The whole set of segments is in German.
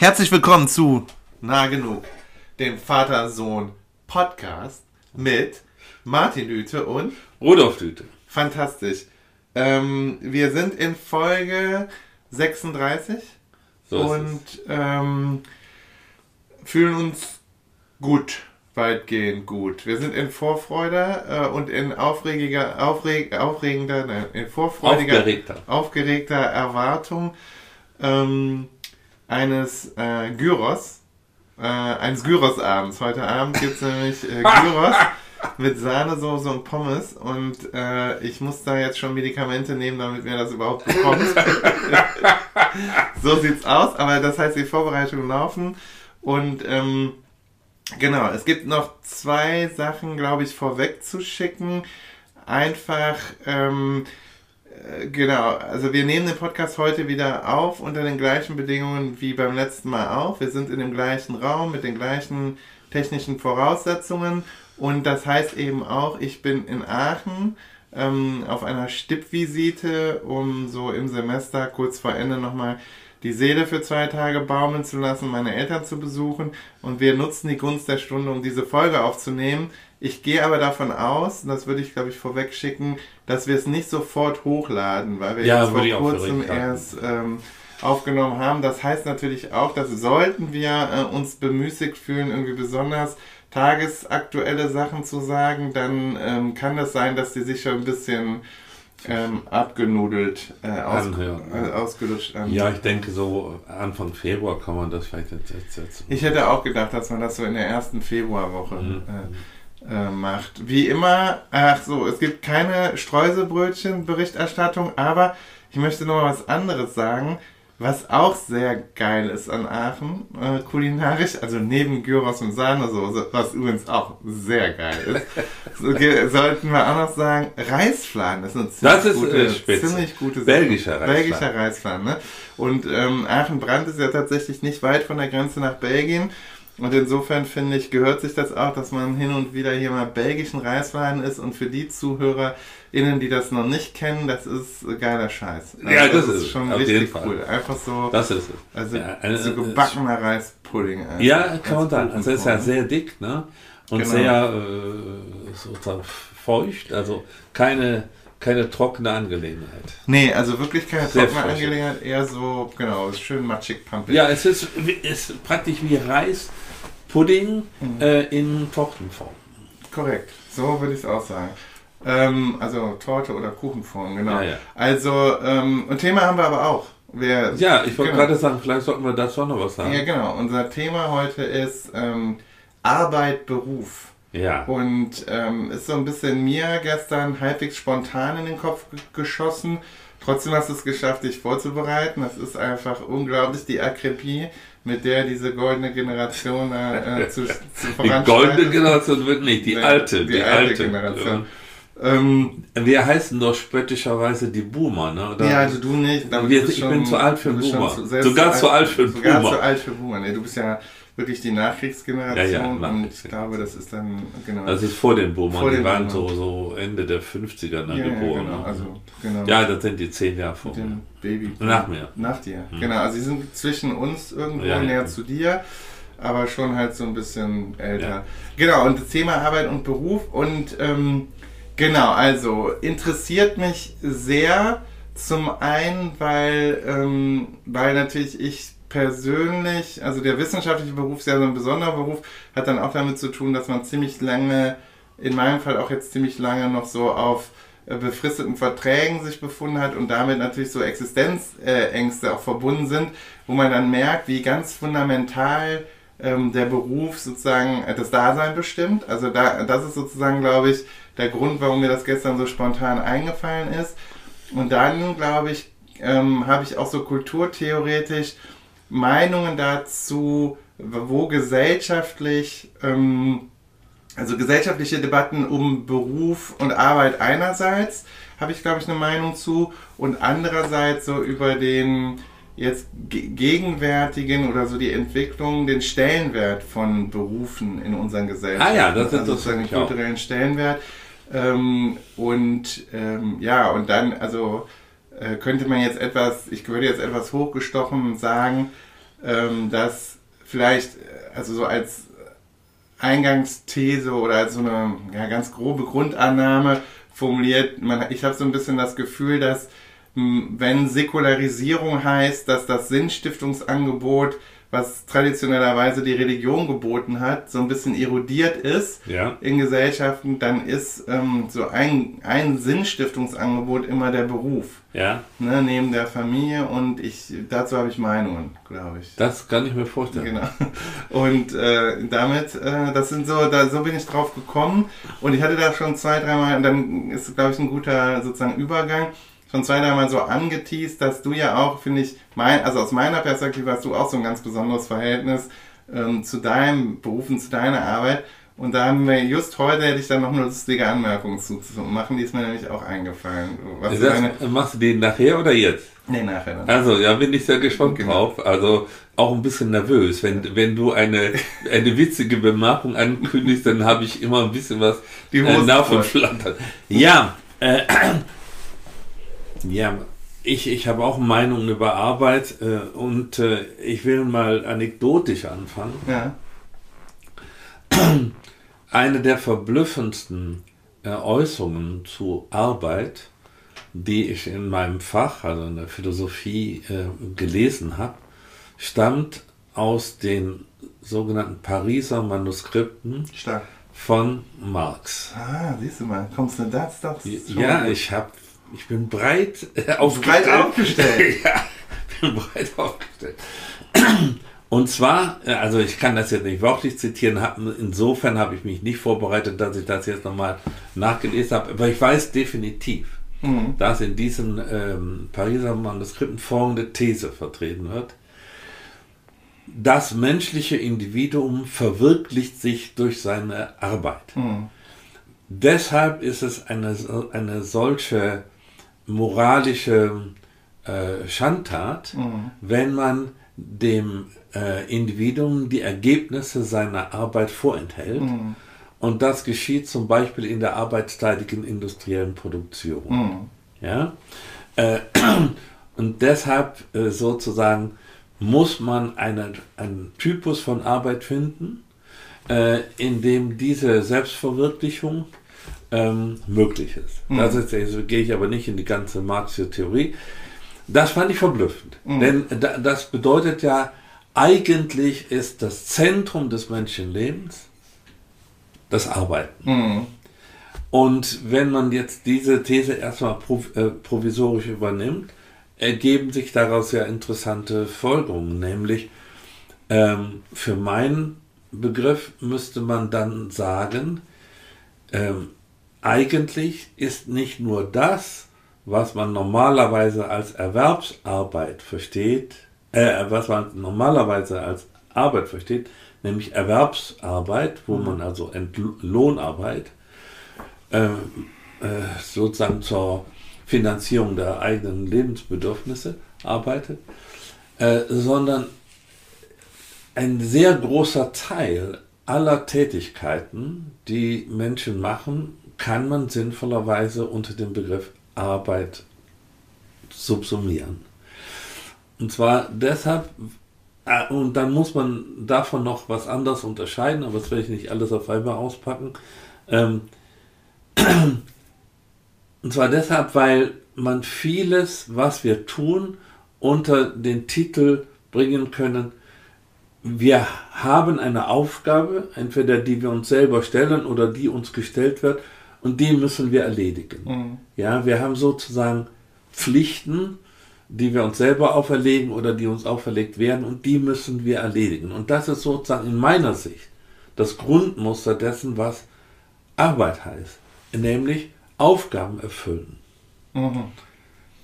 Herzlich willkommen zu Nah genug, dem Vater-Sohn-Podcast mit Martin Lüte und Rudolf Düte. fantastisch. Ähm, wir sind in Folge 36 So und ähm, fühlen uns gut, weitgehend gut. Wir sind in Vorfreude äh, und in aufregiger, aufreg, aufregender, nein, in vorfreudiger, Aufgeregter. aufgeregter Erwartung ähm, eines äh, Gyros, äh, eines Gyros-Abends. Heute Abend gibt es nämlich äh, Gyros mit Sahnesoße und Pommes und äh, ich muss da jetzt schon Medikamente nehmen, damit mir das überhaupt bekommt. so sieht's aus, aber das heißt, die Vorbereitungen laufen und ähm, genau, es gibt noch zwei Sachen, glaube ich, vorweg zu schicken. Einfach, ähm, äh, genau, also wir nehmen den Podcast heute wieder auf unter den gleichen Bedingungen wie beim letzten Mal auch. Wir sind in dem gleichen Raum mit den gleichen technischen Voraussetzungen und das heißt eben auch, ich bin in Aachen ähm, auf einer Stippvisite, um so im Semester kurz vor Ende nochmal die Seele für zwei Tage baumeln zu lassen, meine Eltern zu besuchen und wir nutzen die Gunst der Stunde, um diese Folge aufzunehmen. Ich gehe aber davon aus, und das würde ich glaube ich vorweg schicken, dass wir es nicht sofort hochladen, weil wir Ja, jetzt vor kurzem erst ähm, aufgenommen haben. Das heißt natürlich auch, dass sollten wir äh, uns bemüßigt fühlen, irgendwie besonders tagesaktuelle Sachen zu sagen, dann ähm, kann das sein, dass die sich schon ein bisschen ähm, abgenudelt, äh, aus, äh, ja. ausgelutscht an. Ja, ich denke, so Anfang Februar kann man das vielleicht jetzt, jetzt, jetzt Ich hätte auch gedacht, dass man das so in der ersten Februarwoche Mhm. äh, äh, macht. Wie immer, ach so, es gibt keine Streuselbrötchen-Berichterstattung, aber ich möchte noch mal was anderes sagen, was auch sehr geil ist an Aachen, äh, kulinarisch, also neben Gyros und Sahnesoße, was übrigens auch sehr geil ist, so, sollten wir auch noch sagen, Reisfladen ist eine ziemlich Das ist, gute, äh, spitze. ziemlich gute Sache. Belgischer Reisfladen. Belgischer Reisfladen, ne? Und ähm, Aachen-Brand ist ja tatsächlich nicht weit von der Grenze nach Belgien. Und insofern finde ich, gehört sich das auch, dass man hin und wieder hier mal belgischen Reiswein ist. Und für die ZuhörerInnen, die das noch nicht kennen, das ist geiler Scheiß. Also Ja, das ist es. schon richtig cool. Einfach so, Das ist es. also Ja, eine- so äh, gebackener Reispudding. einfach. Ja, kann man sagen. Also ist ja sehr dick, ne? Und Genau. sehr äh, sozusagen feucht, also keine, keine trockene Angelegenheit. Nee, also wirklich keine Sehr trockene frisch. Angelegenheit, eher so, genau, schön matschig, pumpig. Ja, es ist, ist praktisch wie Reispudding Mhm. äh, in Tortenform. Korrekt, so würde ich es auch sagen. Ähm, also Torte oder Kuchenform, genau. Ja, ja. Also, ähm, und Thema haben wir aber auch. Wir, Ja, ich wollte genau. gerade sagen, vielleicht sollten wir dazu noch was sagen. Ja, genau. Unser Thema heute ist ähm, Arbeit, Beruf. Ja. Und ähm, ist so ein bisschen mir gestern halbwegs spontan in den Kopf ge- geschossen. Trotzdem hast du es geschafft, dich vorzubereiten. Das ist einfach unglaublich, die Akribie, mit der diese goldene Generation äh, zu, zu Die goldene Generation wird nicht, die Nee, alte. die alte Generation. Ähm, Wir heißen doch spöttischerweise die Boomer, ne? Oder? ja, also du nicht. Wir- ich bin zu alt für schon Boomer. Sogar zu alt für Sogar Boomer. zu alt für Boomer. Nee, du bist ja wirklich die Nachkriegsgeneration. Ja, ja, und ich glaube, das ist dann, genau. Das ist vor den Boomern, Vor die den waren Boomern. so, so Ende der 50er ne, ja, ja, geboren. genau. ne? Also, genau. ja, das sind die zehn Jahre vor. Dem Baby. Nach mir. Nach dir. Genau, also sie sind zwischen uns irgendwo Ja, ja. näher zu dir, aber schon halt so ein bisschen älter. Ja. Genau, und das Thema Arbeit und Beruf und ähm, genau, also interessiert mich sehr zum einen, weil, ähm, weil natürlich ich persönlich, also der wissenschaftliche Beruf ist ja so ein besonderer Beruf, hat dann auch damit zu tun, dass man ziemlich lange, in meinem Fall auch jetzt ziemlich lange noch so auf äh, befristeten Verträgen sich befunden hat und damit natürlich so Existenzängste auch verbunden sind, wo man dann merkt, wie ganz fundamental ähm, der Beruf sozusagen äh, das Dasein bestimmt. Also da, das ist sozusagen, glaube ich, der Grund, warum mir das gestern so spontan eingefallen ist. Und dann, glaube ich, ähm, habe ich auch so kulturtheoretisch Meinungen dazu, wo gesellschaftlich, ähm, also gesellschaftliche Debatten um Beruf und Arbeit einerseits, habe ich, glaube ich, eine Meinung zu und andererseits so über den jetzt ge- gegenwärtigen oder so die Entwicklung, den Stellenwert von Berufen in unseren Gesellschaften. Ah ja, das also interessiert sozusagen den mich auch. kulturellen Stellenwert. Ähm, und ähm, ja, und dann, also äh, könnte man jetzt etwas, ich würde jetzt etwas hochgestochen sagen, ähm, dass vielleicht, also so als Eingangsthese oder als so eine ja, ganz grobe Grundannahme formuliert, man, ich habe so ein bisschen das Gefühl, dass wenn Säkularisierung heißt, dass das Sinnstiftungsangebot was traditionellerweise die Religion geboten hat, so ein bisschen erodiert ist ja. in Gesellschaften, dann ist ähm, so ein, ein Sinnstiftungsangebot immer der Beruf. Ja. Ne, neben der Familie und ich dazu habe ich Meinungen, glaube ich. Das kann ich mir vorstellen. Genau. Und äh, damit, äh, das sind so, da so bin ich drauf gekommen und ich hatte da schon zwei, dreimal, und dann ist, glaube ich, ein guter sozusagen Übergang schon zwei, dreimal so angeteased, dass du ja auch, finde ich, mein, also aus meiner Perspektive hast du auch so ein ganz besonderes Verhältnis ähm, zu deinem Beruf und zu deiner Arbeit. Und da haben wir just heute hätte ich dann noch eine lustige Anmerkung zu, zu machen, die ist mir nämlich auch eingefallen. Was das, deine... Machst du den nachher oder jetzt? Nee, nachher dann. Also, ja, bin ich sehr gespannt genau. drauf. Also auch ein bisschen nervös. Wenn, wenn du eine, eine witzige Bemerkung ankündigst, dann habe ich immer ein bisschen was die äh, Nervenflattern. Ja, äh, ja, ich, ich habe auch Meinungen über Arbeit äh, und äh, ich will mal anekdotisch anfangen. Ja. Eine der verblüffendsten äh, Äußerungen zu Arbeit, die ich in meinem Fach, also in der Philosophie, äh, gelesen habe, stammt aus den sogenannten Pariser Manuskripten Stark. von Marx. Ah, siehst du mal, kommst du das doch? Ja, ich habe ich bin breit äh, aufgestellt. Breit aufgestellt. ja, bin breit aufgestellt. Und zwar, äh, also ich kann das jetzt nicht wörtlich zitieren, insofern habe ich mich nicht vorbereitet, dass ich das jetzt nochmal nachgelesen habe, aber ich weiß definitiv, mhm. dass in diesen ähm, Pariser Manuskripten folgende These vertreten wird. Das menschliche Individuum verwirklicht sich durch seine Arbeit. Mhm. Deshalb ist es eine, eine solche moralische äh, Schandtat, mhm. wenn man dem äh, Individuum die Ergebnisse seiner Arbeit vorenthält. Mhm. Und das geschieht zum Beispiel in der arbeitsteiligen industriellen Produktion. Mhm. Ja? Äh, und deshalb äh, sozusagen muss man eine, einen Typus von Arbeit finden, äh, in dem diese Selbstverwirklichung ähm, möglich ist. Mhm. Das ist, also gehe ich aber nicht in die ganze Marxische Theorie. Das fand ich verblüffend. Mhm. Denn das bedeutet ja, eigentlich ist das Zentrum des Menschenlebens das Arbeiten. Mhm. Und wenn man jetzt diese These erstmal äh, provisorisch übernimmt, ergeben sich daraus ja interessante Folgerungen, nämlich ähm, für meinen Begriff müsste man dann sagen, ähm, eigentlich ist nicht nur das, was man normalerweise als Erwerbsarbeit versteht, äh, was man normalerweise als Arbeit versteht, nämlich Erwerbsarbeit, wo mhm. man also Entlohnarbeit äh, äh, sozusagen zur Finanzierung der eigenen Lebensbedürfnisse arbeitet, äh, sondern ein sehr großer Teil aller Tätigkeiten, die Menschen machen, kann man sinnvollerweise unter dem Begriff Arbeit subsumieren. Und zwar deshalb, äh, und dann muss man davon noch was anderes unterscheiden, aber das werde ich nicht alles auf einmal auspacken. Ähm, und zwar deshalb, weil man vieles, was wir tun, unter den Titel bringen können, wir haben eine Aufgabe, entweder die wir uns selber stellen oder die uns gestellt wird, und die müssen wir erledigen. Mhm. Ja, wir haben sozusagen Pflichten, die wir uns selber auferlegen oder die uns auferlegt werden und die müssen wir erledigen. Und das ist sozusagen in meiner Sicht das Grundmuster dessen, was Arbeit heißt, nämlich Aufgaben erfüllen. Mhm.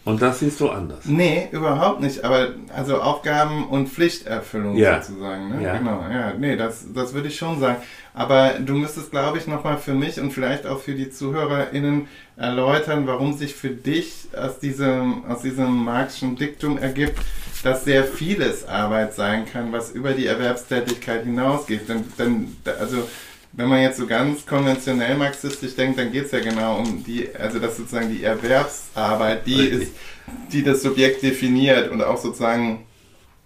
Und das siehst du anders. Nee, überhaupt nicht. Aber also Aufgaben und Pflichterfüllung ja. sozusagen. Ne? Ja. Genau, ja. Nee, das, das würde ich schon sagen. Aber du müsstest, glaube ich, nochmal für mich und vielleicht auch für die ZuhörerInnen erläutern, warum sich für dich aus diesem, aus diesem marxischen Diktum ergibt, dass sehr vieles Arbeit sein kann, was über die Erwerbstätigkeit hinausgeht. Denn, denn also wenn man jetzt so ganz konventionell marxistisch denkt, dann geht es ja genau um die, also das sozusagen die Erwerbsarbeit, die ist, die das Subjekt definiert und auch sozusagen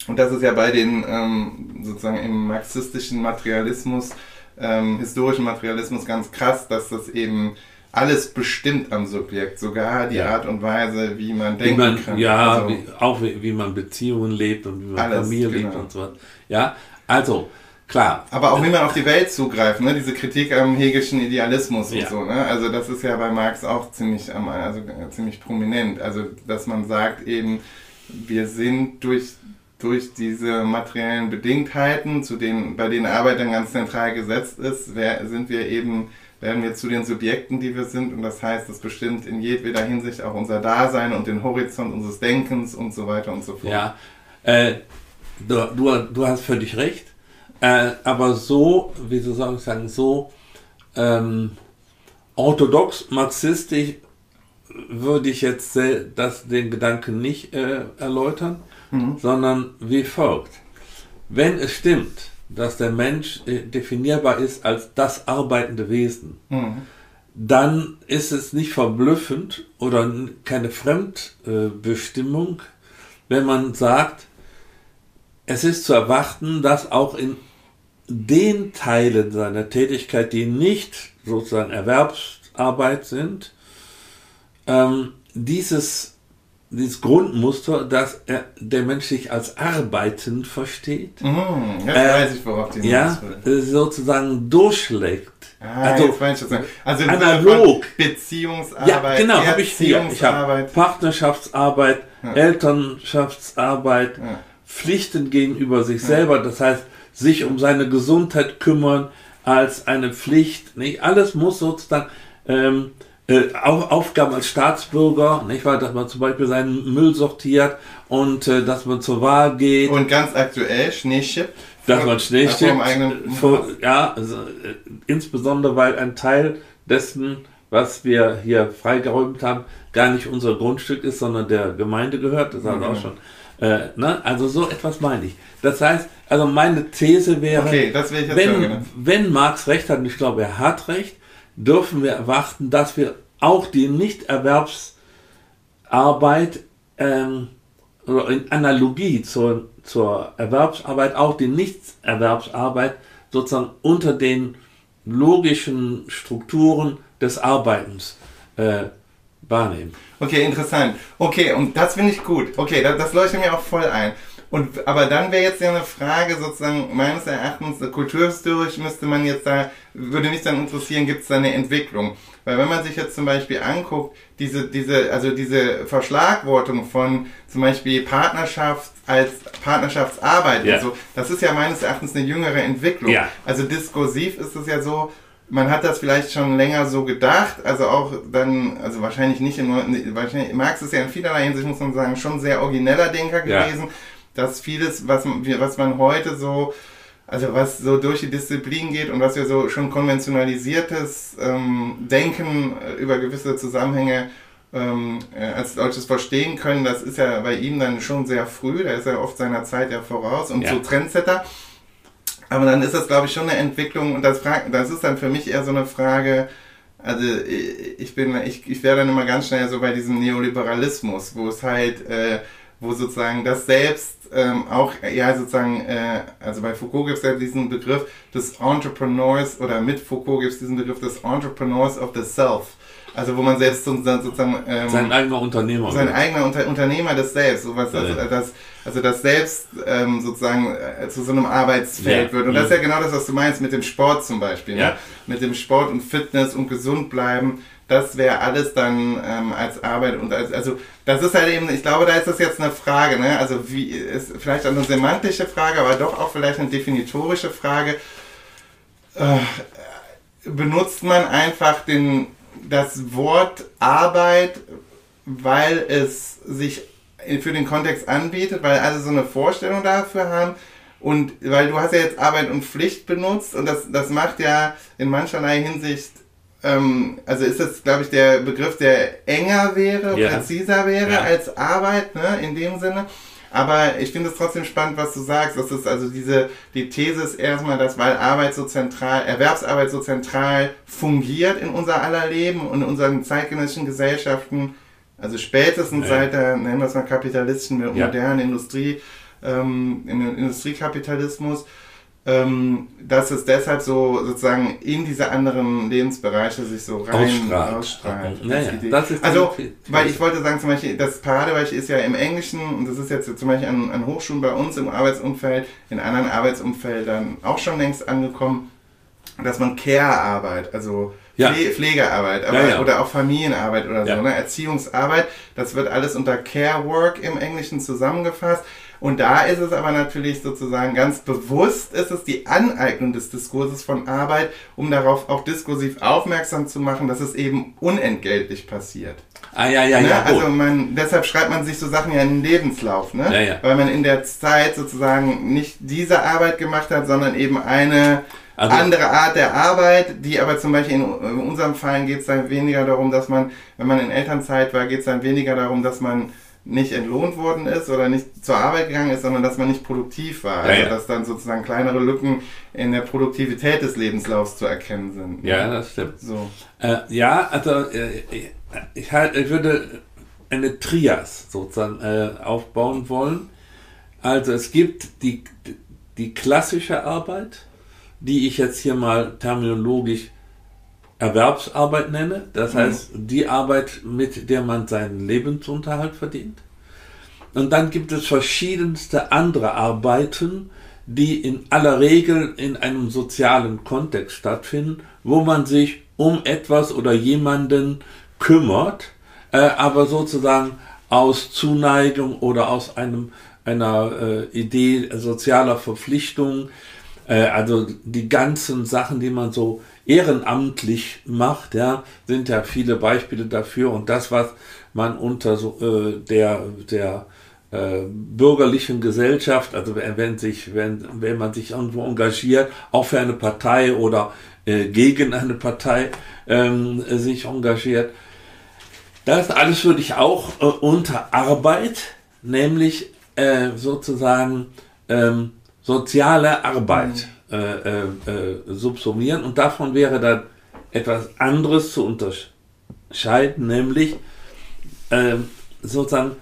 Und das ist ja bei den ähm, sozusagen im marxistischen Materialismus, ähm, historischen Materialismus ganz krass, dass das eben alles bestimmt am Subjekt, sogar die ja. Art und Weise, wie man denken wie man, kann. Ja, also, wie, auch wie, wie, man Beziehungen lebt und wie man alles, Familie genau. lebt und so weiter. Ja, also klar. Aber auch wie man auf die Welt zugreift, ne? diese Kritik am hegelischen Idealismus ja. und so. Ne? Also das ist ja bei Marx auch ziemlich, also ziemlich prominent. Also dass man sagt eben, wir sind durch durch diese materiellen Bedingtheiten, zu denen, bei denen Arbeit dann ganz zentral gesetzt ist, wer, sind wir eben, werden wir zu den Subjekten, die wir sind. Und das heißt, das bestimmt in jedweder Hinsicht auch unser Dasein und den Horizont unseres Denkens und so weiter und so fort. Ja, äh, du, du, du hast völlig recht. Äh, aber so, wie soll ich sagen, so ähm, orthodox marxistisch würde ich jetzt das, den Gedanken nicht äh, erläutern mhm. sondern wie folgt. Wenn es stimmt, dass der Mensch äh, definierbar ist als das arbeitende Wesen, mhm. dann ist es nicht verblüffend oder keine Fremdbestimmung, wenn man sagt, es ist zu erwarten, dass auch in den Teilen seiner Tätigkeit, die nicht sozusagen Erwerbsarbeit sind, ähm, dieses dieses Grundmuster, dass er, der Mensch sich als arbeitend versteht. Mhm, jetzt äh, weiß ich, worauf die Ja, sozusagen durchschlägt. Ah, also, also analog. Beziehungsarbeit, ja, genau, habe ich hier. Ich habe Partnerschaftsarbeit, ja. Elternschaftsarbeit, ja. Pflichten gegenüber sich selber, das heißt, sich um seine Gesundheit kümmern als eine Pflicht. Nicht? Alles muss sozusagen ähm, äh, Aufgaben als Staatsbürger, nicht wahr, dass man zum Beispiel seinen Müll sortiert und äh, dass man zur Wahl geht. Und ganz aktuell Schneeschiff. Dass man Schneeschiff, ja, also, äh, insbesondere weil ein Teil dessen, was wir hier freigeräumt haben, gar nicht unser Grundstück ist, sondern der Gemeinde gehört. Das haben wir mhm. auch schon. Äh, ne? Also so etwas meine ich. Das heißt, also meine These wäre, okay, wenn, wenn Marx recht hat, und ich glaube, er hat recht, dürfen wir erwarten, dass wir auch die Nichterwerbsarbeit ähm, oder in Analogie zur, zur Erwerbsarbeit auch die Nichterwerbsarbeit sozusagen unter den logischen Strukturen des Arbeitens äh, wahrnehmen. Okay, interessant. Okay, und das finde ich gut. Okay, das, das leuchtet mir auch voll ein. Und, aber dann wäre jetzt ja eine Frage sozusagen meines Erachtens, kulturhistorisch müsste man jetzt da, würde mich dann interessieren, gibt es da eine Entwicklung? Weil wenn man sich jetzt zum Beispiel anguckt, diese, diese, also diese Verschlagwortung von zum Beispiel Partnerschaft als Partnerschaftsarbeit ja. und so, das ist ja meines Erachtens eine jüngere Entwicklung. Ja. Also diskursiv ist es ja so, man hat das vielleicht schon länger so gedacht, also auch dann, also wahrscheinlich nicht in, wahrscheinlich, Marx ist ja in vielerlei Hinsicht, muss man sagen, schon sehr origineller Denker gewesen. Ja dass vieles, was, was man heute so, also was so durch die Disziplin geht und was wir so schon konventionalisiertes ähm, Denken äh, über gewisse Zusammenhänge ähm, äh, als solches verstehen können, das ist ja bei ihm dann schon sehr früh, da ist er oft seiner Zeit ja voraus und ja. so Trendsetter. Aber dann ist das, glaube ich, schon eine Entwicklung und das, das ist dann für mich eher so eine Frage, also ich bin, ich, ich wäre dann immer ganz schnell so bei diesem Neoliberalismus, wo es halt, äh, wo sozusagen das Selbst ähm, auch, ja, sozusagen, äh, also bei Foucault gibt es ja diesen Begriff des Entrepreneurs oder mit Foucault gibt es diesen Begriff des Entrepreneurs of the Self. Also wo man selbst sozusagen ähm, sein eigener Unternehmer sein wird. eigener Unter Unternehmer des Selbst, sowas, also, das, also das Selbst ähm, sozusagen äh, zu so einem Arbeitsfeld ja. wird. Und das ist ja genau das, was du meinst mit dem Sport zum Beispiel, ja. ne? mit dem Sport und Fitness und gesund bleiben das wäre alles dann ähm, als Arbeit und als, also das ist halt eben, ich glaube, da ist das jetzt eine Frage, ne? Also wie ist vielleicht eine semantische Frage, aber doch auch vielleicht eine definitorische Frage. Äh, benutzt man einfach den, das Wort Arbeit, weil es sich für den Kontext anbietet, weil alle so eine Vorstellung dafür haben? Und weil du hast ja jetzt Arbeit und Pflicht benutzt und das, das macht ja in mancherlei Hinsicht ähm, also ist das, glaube ich, der Begriff, der enger wäre, ja. präziser wäre ja. als Arbeit, ne, in dem Sinne. Aber ich finde es trotzdem spannend, was du sagst. Das ist also diese, die These ist erstmal, dass weil Arbeit so zentral, Erwerbsarbeit so zentral fungiert in unser aller Leben und in unseren zeitgenössischen Gesellschaften, also spätestens ja. seit der, nennen wir es mal kapitalistischen, modernen Industrie, ähm, im Industriekapitalismus, ähm, dass es deshalb so sozusagen in diese anderen Lebensbereiche sich so rein Ausstrahlt. ausstrahlt. Ja, als ja, Idee. das ist also, weil ich wollte sagen, zum Beispiel, das Paradebeispiel ist ja im Englischen, und das ist jetzt zum Beispiel an, an Hochschulen bei uns im Arbeitsumfeld, in anderen Arbeitsumfeldern auch schon längst angekommen, dass man Care-Arbeit, also Ja. Pfle Pflegearbeit, aber, Ja, ja. oder auch Familienarbeit oder so, ne? Erziehungsarbeit, das wird alles unter Care Work im Englischen zusammengefasst. Und da ist es aber natürlich sozusagen ganz bewusst, ist es die Aneignung des Diskurses von Arbeit, um darauf auch diskursiv aufmerksam zu machen, dass es eben unentgeltlich passiert. Ah, ja, ja, Ne? ja. gut. Also man, deshalb schreibt man sich so Sachen ja in den Lebenslauf, ne? Ja, ja. Weil man in der Zeit sozusagen nicht diese Arbeit gemacht hat, sondern eben eine Also- andere Art der Arbeit, die aber zum Beispiel in, in unserem Fall geht es dann weniger darum, dass man, wenn man in Elternzeit war, geht es dann weniger darum, dass man nicht entlohnt worden ist oder nicht zur Arbeit gegangen ist, sondern dass man nicht produktiv war. Ja, also ja. dass dann sozusagen kleinere Lücken in der Produktivität des Lebenslaufs zu erkennen sind. ja, das stimmt. So. Äh, ja, also äh, ich, halt, ich würde eine Trias sozusagen äh, aufbauen wollen. Also es gibt die, die klassische Arbeit, die ich jetzt hier mal terminologisch Erwerbsarbeit nenne. Das heißt, die Arbeit, mit der man seinen Lebensunterhalt verdient. Und dann gibt es verschiedenste andere Arbeiten, die in aller Regel in einem sozialen Kontext stattfinden, wo man sich um etwas oder jemanden kümmert, äh, aber sozusagen aus Zuneigung oder aus einem, einer äh, Idee sozialer Verpflichtung, äh, also die ganzen Sachen, die man so ehrenamtlich macht, ja, sind ja viele Beispiele dafür und das, was man unter so, äh, der, der äh, bürgerlichen Gesellschaft, also wenn, sich, wenn, wenn man sich irgendwo engagiert, auch für eine Partei oder äh, gegen eine Partei ähm, sich engagiert, das alles würde ich auch äh, unter Arbeit, nämlich äh, sozusagen ähm, soziale Arbeit äh, äh, äh, subsumieren und davon wäre dann etwas anderes zu unterscheiden, nämlich ähm, sozusagen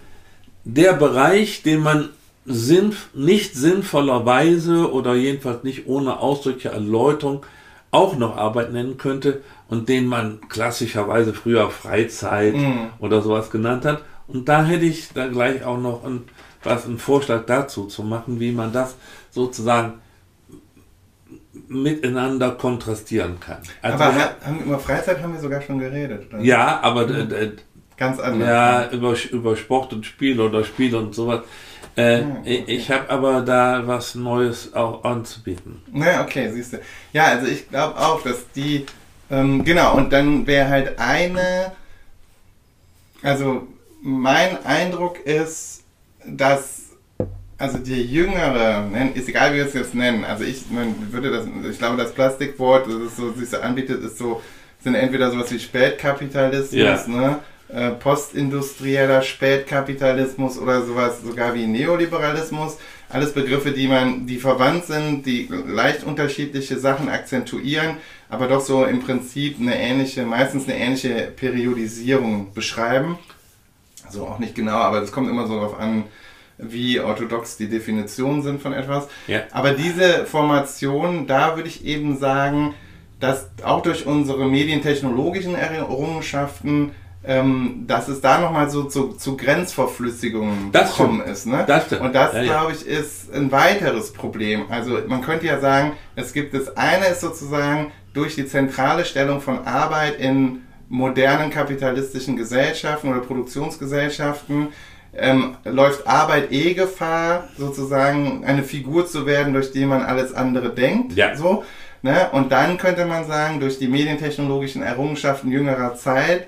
der Bereich, den man sinn, nicht sinnvollerweise oder jedenfalls nicht ohne ausdrückliche Erläuterung auch noch Arbeit nennen könnte und den man klassischerweise früher Freizeit Mhm. oder sowas genannt hat. Und da hätte ich dann gleich auch noch ein, was einen Vorschlag dazu zu machen, wie man das sozusagen miteinander kontrastieren kann. Also, aber ha- haben, über Freizeit haben wir sogar schon geredet. Oder? ja, aber äh, äh, Ganz anders. ja, über, über Sport und Spiel oder Spiel und sowas. Äh, Ah, okay. Ich habe aber da was Neues auch anzubieten. Na, okay, siehst du. Ja, also ich glaube auch, dass die, ähm, genau, und dann wäre halt eine, also mein Eindruck ist, dass, also die Jüngere, ist egal wie wir es jetzt nennen, also ich man würde das, ich glaube das Plastikwort, das es so, sich so anbietet, ist so, sind entweder sowas wie Spätkapitalismus, Ja. ne? äh, postindustrieller Spätkapitalismus oder sowas sogar wie Neoliberalismus. Alles Begriffe, die man, die verwandt sind, die leicht unterschiedliche Sachen akzentuieren, aber doch so im Prinzip eine ähnliche, meistens eine ähnliche Periodisierung beschreiben. Also auch nicht genau, aber es kommt immer so darauf an, wie orthodox die Definitionen sind von etwas. Ja. Aber diese Formation, da würde ich eben sagen, dass auch durch unsere medientechnologischen Errungenschaften, ähm, dass es da nochmal so zu, zu Grenzverflüssigungen Das gekommen stimmt. ist. Ne? Das stimmt. Und das, Ja, ja. glaube ich, ist ein weiteres Problem. Also man könnte ja sagen, es gibt das eine ist sozusagen durch die zentrale Stellung von Arbeit in modernen kapitalistischen Gesellschaften oder Produktionsgesellschaften ähm, läuft Arbeit eh Gefahr, sozusagen eine Figur zu werden, durch die man alles andere denkt. Ja. So, ne? Und dann könnte man sagen, durch die medientechnologischen Errungenschaften jüngerer Zeit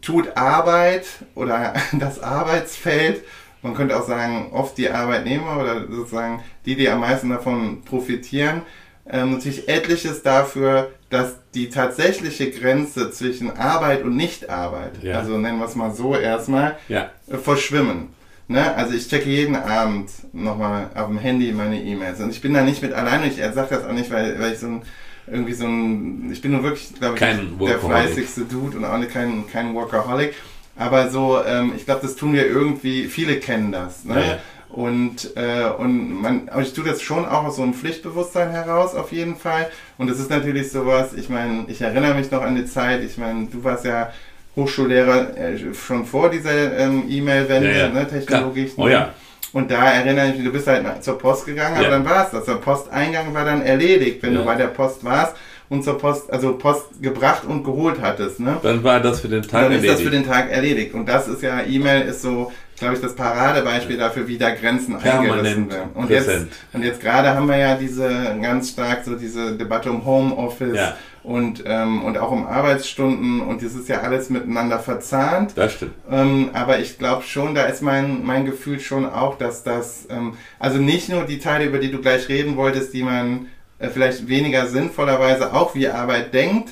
tut Arbeit oder das Arbeitsfeld, man könnte auch sagen, oft die Arbeitnehmer oder sozusagen die, die am meisten davon profitieren, ähm, natürlich etliches dafür, dass die tatsächliche Grenze zwischen Arbeit und Nichtarbeit, Ja. also nennen wir es mal so erstmal, Ja. äh, verschwimmen. Ne? Also ich checke jeden Abend nochmal auf dem Handy meine E-Mails und ich bin da nicht mit alleine, ich sage das auch nicht, weil, weil ich so ein irgendwie so ein, ich bin nur wirklich, glaube ich, Kein der fleißigste Dude und auch kein, kein Workaholic. Aber so, ähm, ich glaube, das tun wir irgendwie, viele kennen das. Ne? Ja. Und, äh, und man, aber ich tue das schon auch aus so einem Pflichtbewusstsein heraus, auf jeden Fall. Und es ist natürlich sowas, ich meine, ich erinnere mich noch an die Zeit, ich meine, du warst ja Hochschullehrer äh, schon vor dieser ähm, E-Mail-Wende, Ja, ja. ne, technologisch. Oh ja. Und da erinnere ich mich, du bist halt zur Post gegangen, aber Ja. dann war es das. Der Posteingang war dann erledigt, wenn du bei der Post warst und zur Post, also Post gebracht und geholt hattest, ne? Dann war das für den Tag dann ist das erledigt. für den Tag erledigt. Und das ist ja, E-Mail ist so, glaube ich, das Paradebeispiel dafür, wie da Grenzen eingerissen Permanent werden. Und jetzt, und jetzt gerade haben wir ja diese ganz stark so diese Debatte um Homeoffice Ja. und, ähm, und auch um Arbeitsstunden und das ist ja alles miteinander verzahnt. das stimmt. Ähm, aber ich glaube schon, da ist mein, mein Gefühl schon auch, dass das, ähm, also nicht nur die Teile, über die du gleich reden wolltest, die man äh, vielleicht weniger sinnvollerweise auch wie Arbeit denkt,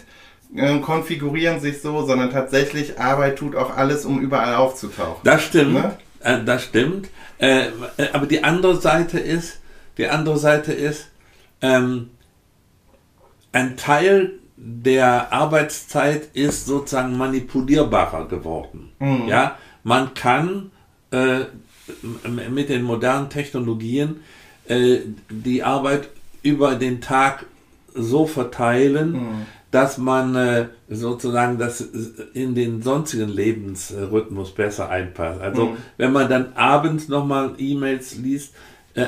äh, konfigurieren sich so, sondern tatsächlich Arbeit tut auch alles, um überall aufzutauchen. Das stimmt. Ne? Äh, das stimmt. Äh, äh, aber die andere Seite ist, die andere Seite ist, ähm, ein Teil der Arbeitszeit ist sozusagen manipulierbarer geworden. Mhm. Ja, man kann äh, mit den modernen Technologien die Arbeit über den Tag so verteilen, Mhm. Dass man äh, sozusagen das in den sonstigen Lebensrhythmus besser einpasst. Also Mhm. wenn man dann abends nochmal E-Mails liest, äh,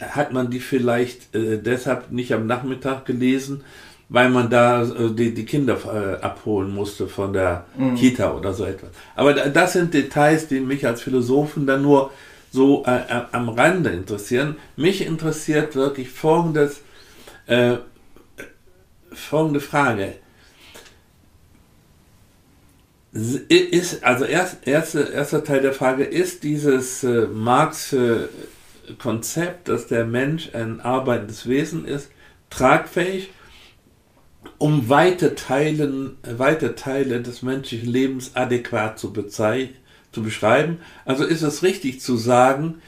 hat man die vielleicht äh, deshalb nicht am Nachmittag gelesen, weil man da äh, die, die Kinder äh, abholen musste von der Kita oder so etwas. Aber da- das sind Details, die mich als Philosophen dann nur so äh, äh, am Rande interessieren. Mich interessiert wirklich folgendes, äh, folgende Frage. Ist, also erst, erste, erster Teil der Frage, ist dieses äh, Marxische Konzept, dass der Mensch ein arbeitendes Wesen ist, tragfähig, um weite, Teilen, weite Teile des menschlichen Lebens adäquat zu, zu beschreiben? Also ist es richtig zu sagen,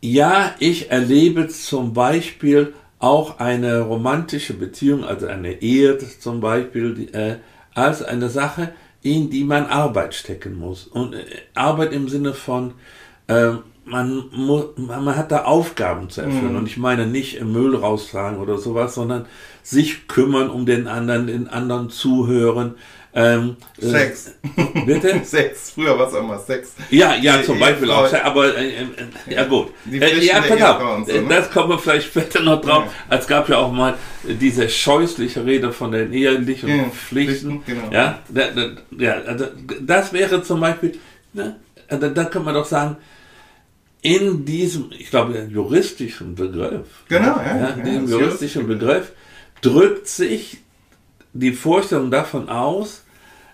ja, ich erlebe zum Beispiel auch eine romantische Beziehung, also eine Ehe zum Beispiel, die, äh, als eine Sache, in die man Arbeit stecken muss. Und äh, Arbeit im Sinne von, äh, man, mu man hat da Aufgaben zu erfüllen. Und ich meine nicht Müll raustragen oder sowas, sondern sich kümmern um den anderen, den anderen zuhören. Ähm, äh, Sex. bitte? Sex. Früher war es auch mal Sex. Ja, ja, Die zum Beispiel Ehefrau- auch. Aber äh, äh, ja gut. Äh, ja, pass auf. so, Äh, ne? Das kommen wir vielleicht später noch drauf. Es gab ja auch mal äh, diese scheußliche Rede von den ehelichen Ja, Pflichten. Pflichten, genau. Ja, da, da, ja, also das wäre zum Beispiel, ne, da, da kann man doch sagen, in diesem, ich glaube, juristischen Begriff, Genau, ja, ja, ja, in das juristischen juristische Begriff drückt sich die Vorstellung davon aus,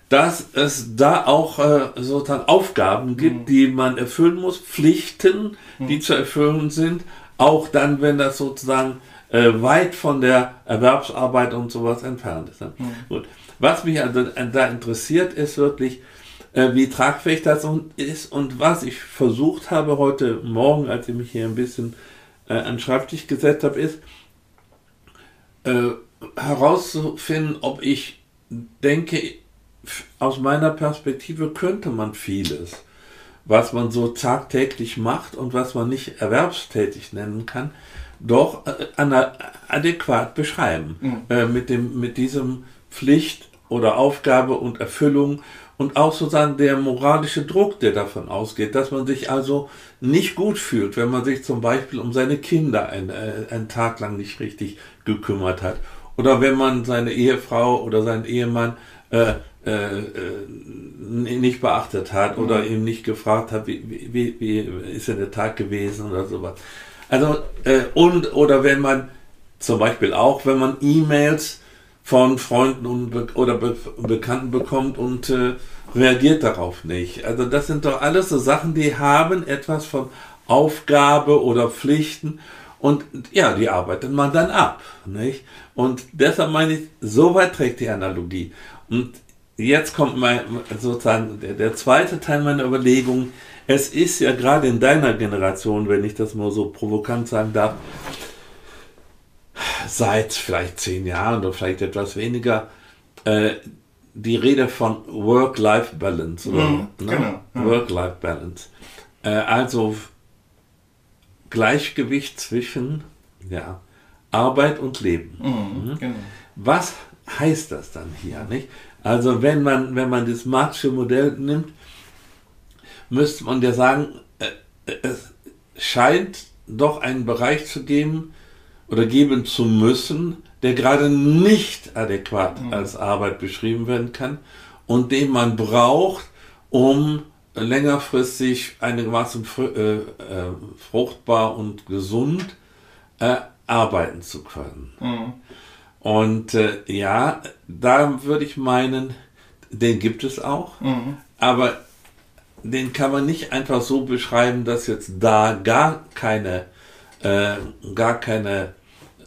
dass es da auch äh, sozusagen Aufgaben gibt, Mhm. die man erfüllen muss, Pflichten, die zu erfüllen sind, auch dann, wenn das sozusagen äh, weit von der Erwerbsarbeit und sowas entfernt ist. Ne? Mhm. Gut. Was mich also äh, da interessiert, ist wirklich, äh, wie tragfähig das ist und was ich versucht habe heute Morgen, als ich mich hier ein bisschen äh, an den Schreibtisch gesetzt habe, ist äh, herauszufinden, ob ich denke, aus meiner Perspektive könnte man vieles, was man so tagtäglich macht und was man nicht erwerbstätig nennen kann, doch äh, adäquat beschreiben. Äh, mit, dem, mit diesem Pflicht oder Aufgabe und Erfüllung und auch sozusagen der moralische Druck, der davon ausgeht, dass man sich also nicht gut fühlt, wenn man sich zum Beispiel um seine Kinder ein, äh, einen Tag lang nicht richtig gekümmert hat. Oder wenn man seine Ehefrau oder seinen Ehemann äh, äh, äh, nicht beachtet hat oder ihm nicht gefragt hat, wie, wie, wie, wie ist denn der Tag gewesen oder sowas. Also, äh, und, oder wenn man zum Beispiel auch, wenn man E-Mails von Freunden und Be oder Be Bekannten bekommt und äh, reagiert darauf nicht. Also das sind doch alles so Sachen, die haben etwas von Aufgabe oder Pflichten und ja, die arbeitet man dann ab. Nicht? Und deshalb meine ich, so weit trägt die Analogie. Und jetzt kommt mein, sozusagen der, der zweite Teil meiner Überlegung. Es ist ja gerade in deiner Generation, wenn ich das mal so provokant sagen darf, seit vielleicht zehn Jahren oder vielleicht etwas weniger äh, die Rede von Work-Life-Balance. Mhm, ne? genau, ja. Work-Life-Balance. Äh, also Gleichgewicht zwischen ja, Arbeit und Leben. Mhm, genau. Was heißt das dann hier, nicht? Also wenn man, wenn man das Marxische Modell nimmt, müsste man ja sagen, äh, es scheint doch einen Bereich zu geben oder geben zu müssen, der gerade nicht adäquat als Arbeit beschrieben werden kann und den man braucht, um längerfristig einigermaßen äh, äh, fruchtbar und gesund äh, arbeiten zu können. Mhm. Und äh, ja, da würde ich meinen, den gibt es auch, Mhm. aber den kann man nicht einfach so beschreiben, dass jetzt da gar keine, äh, gar keine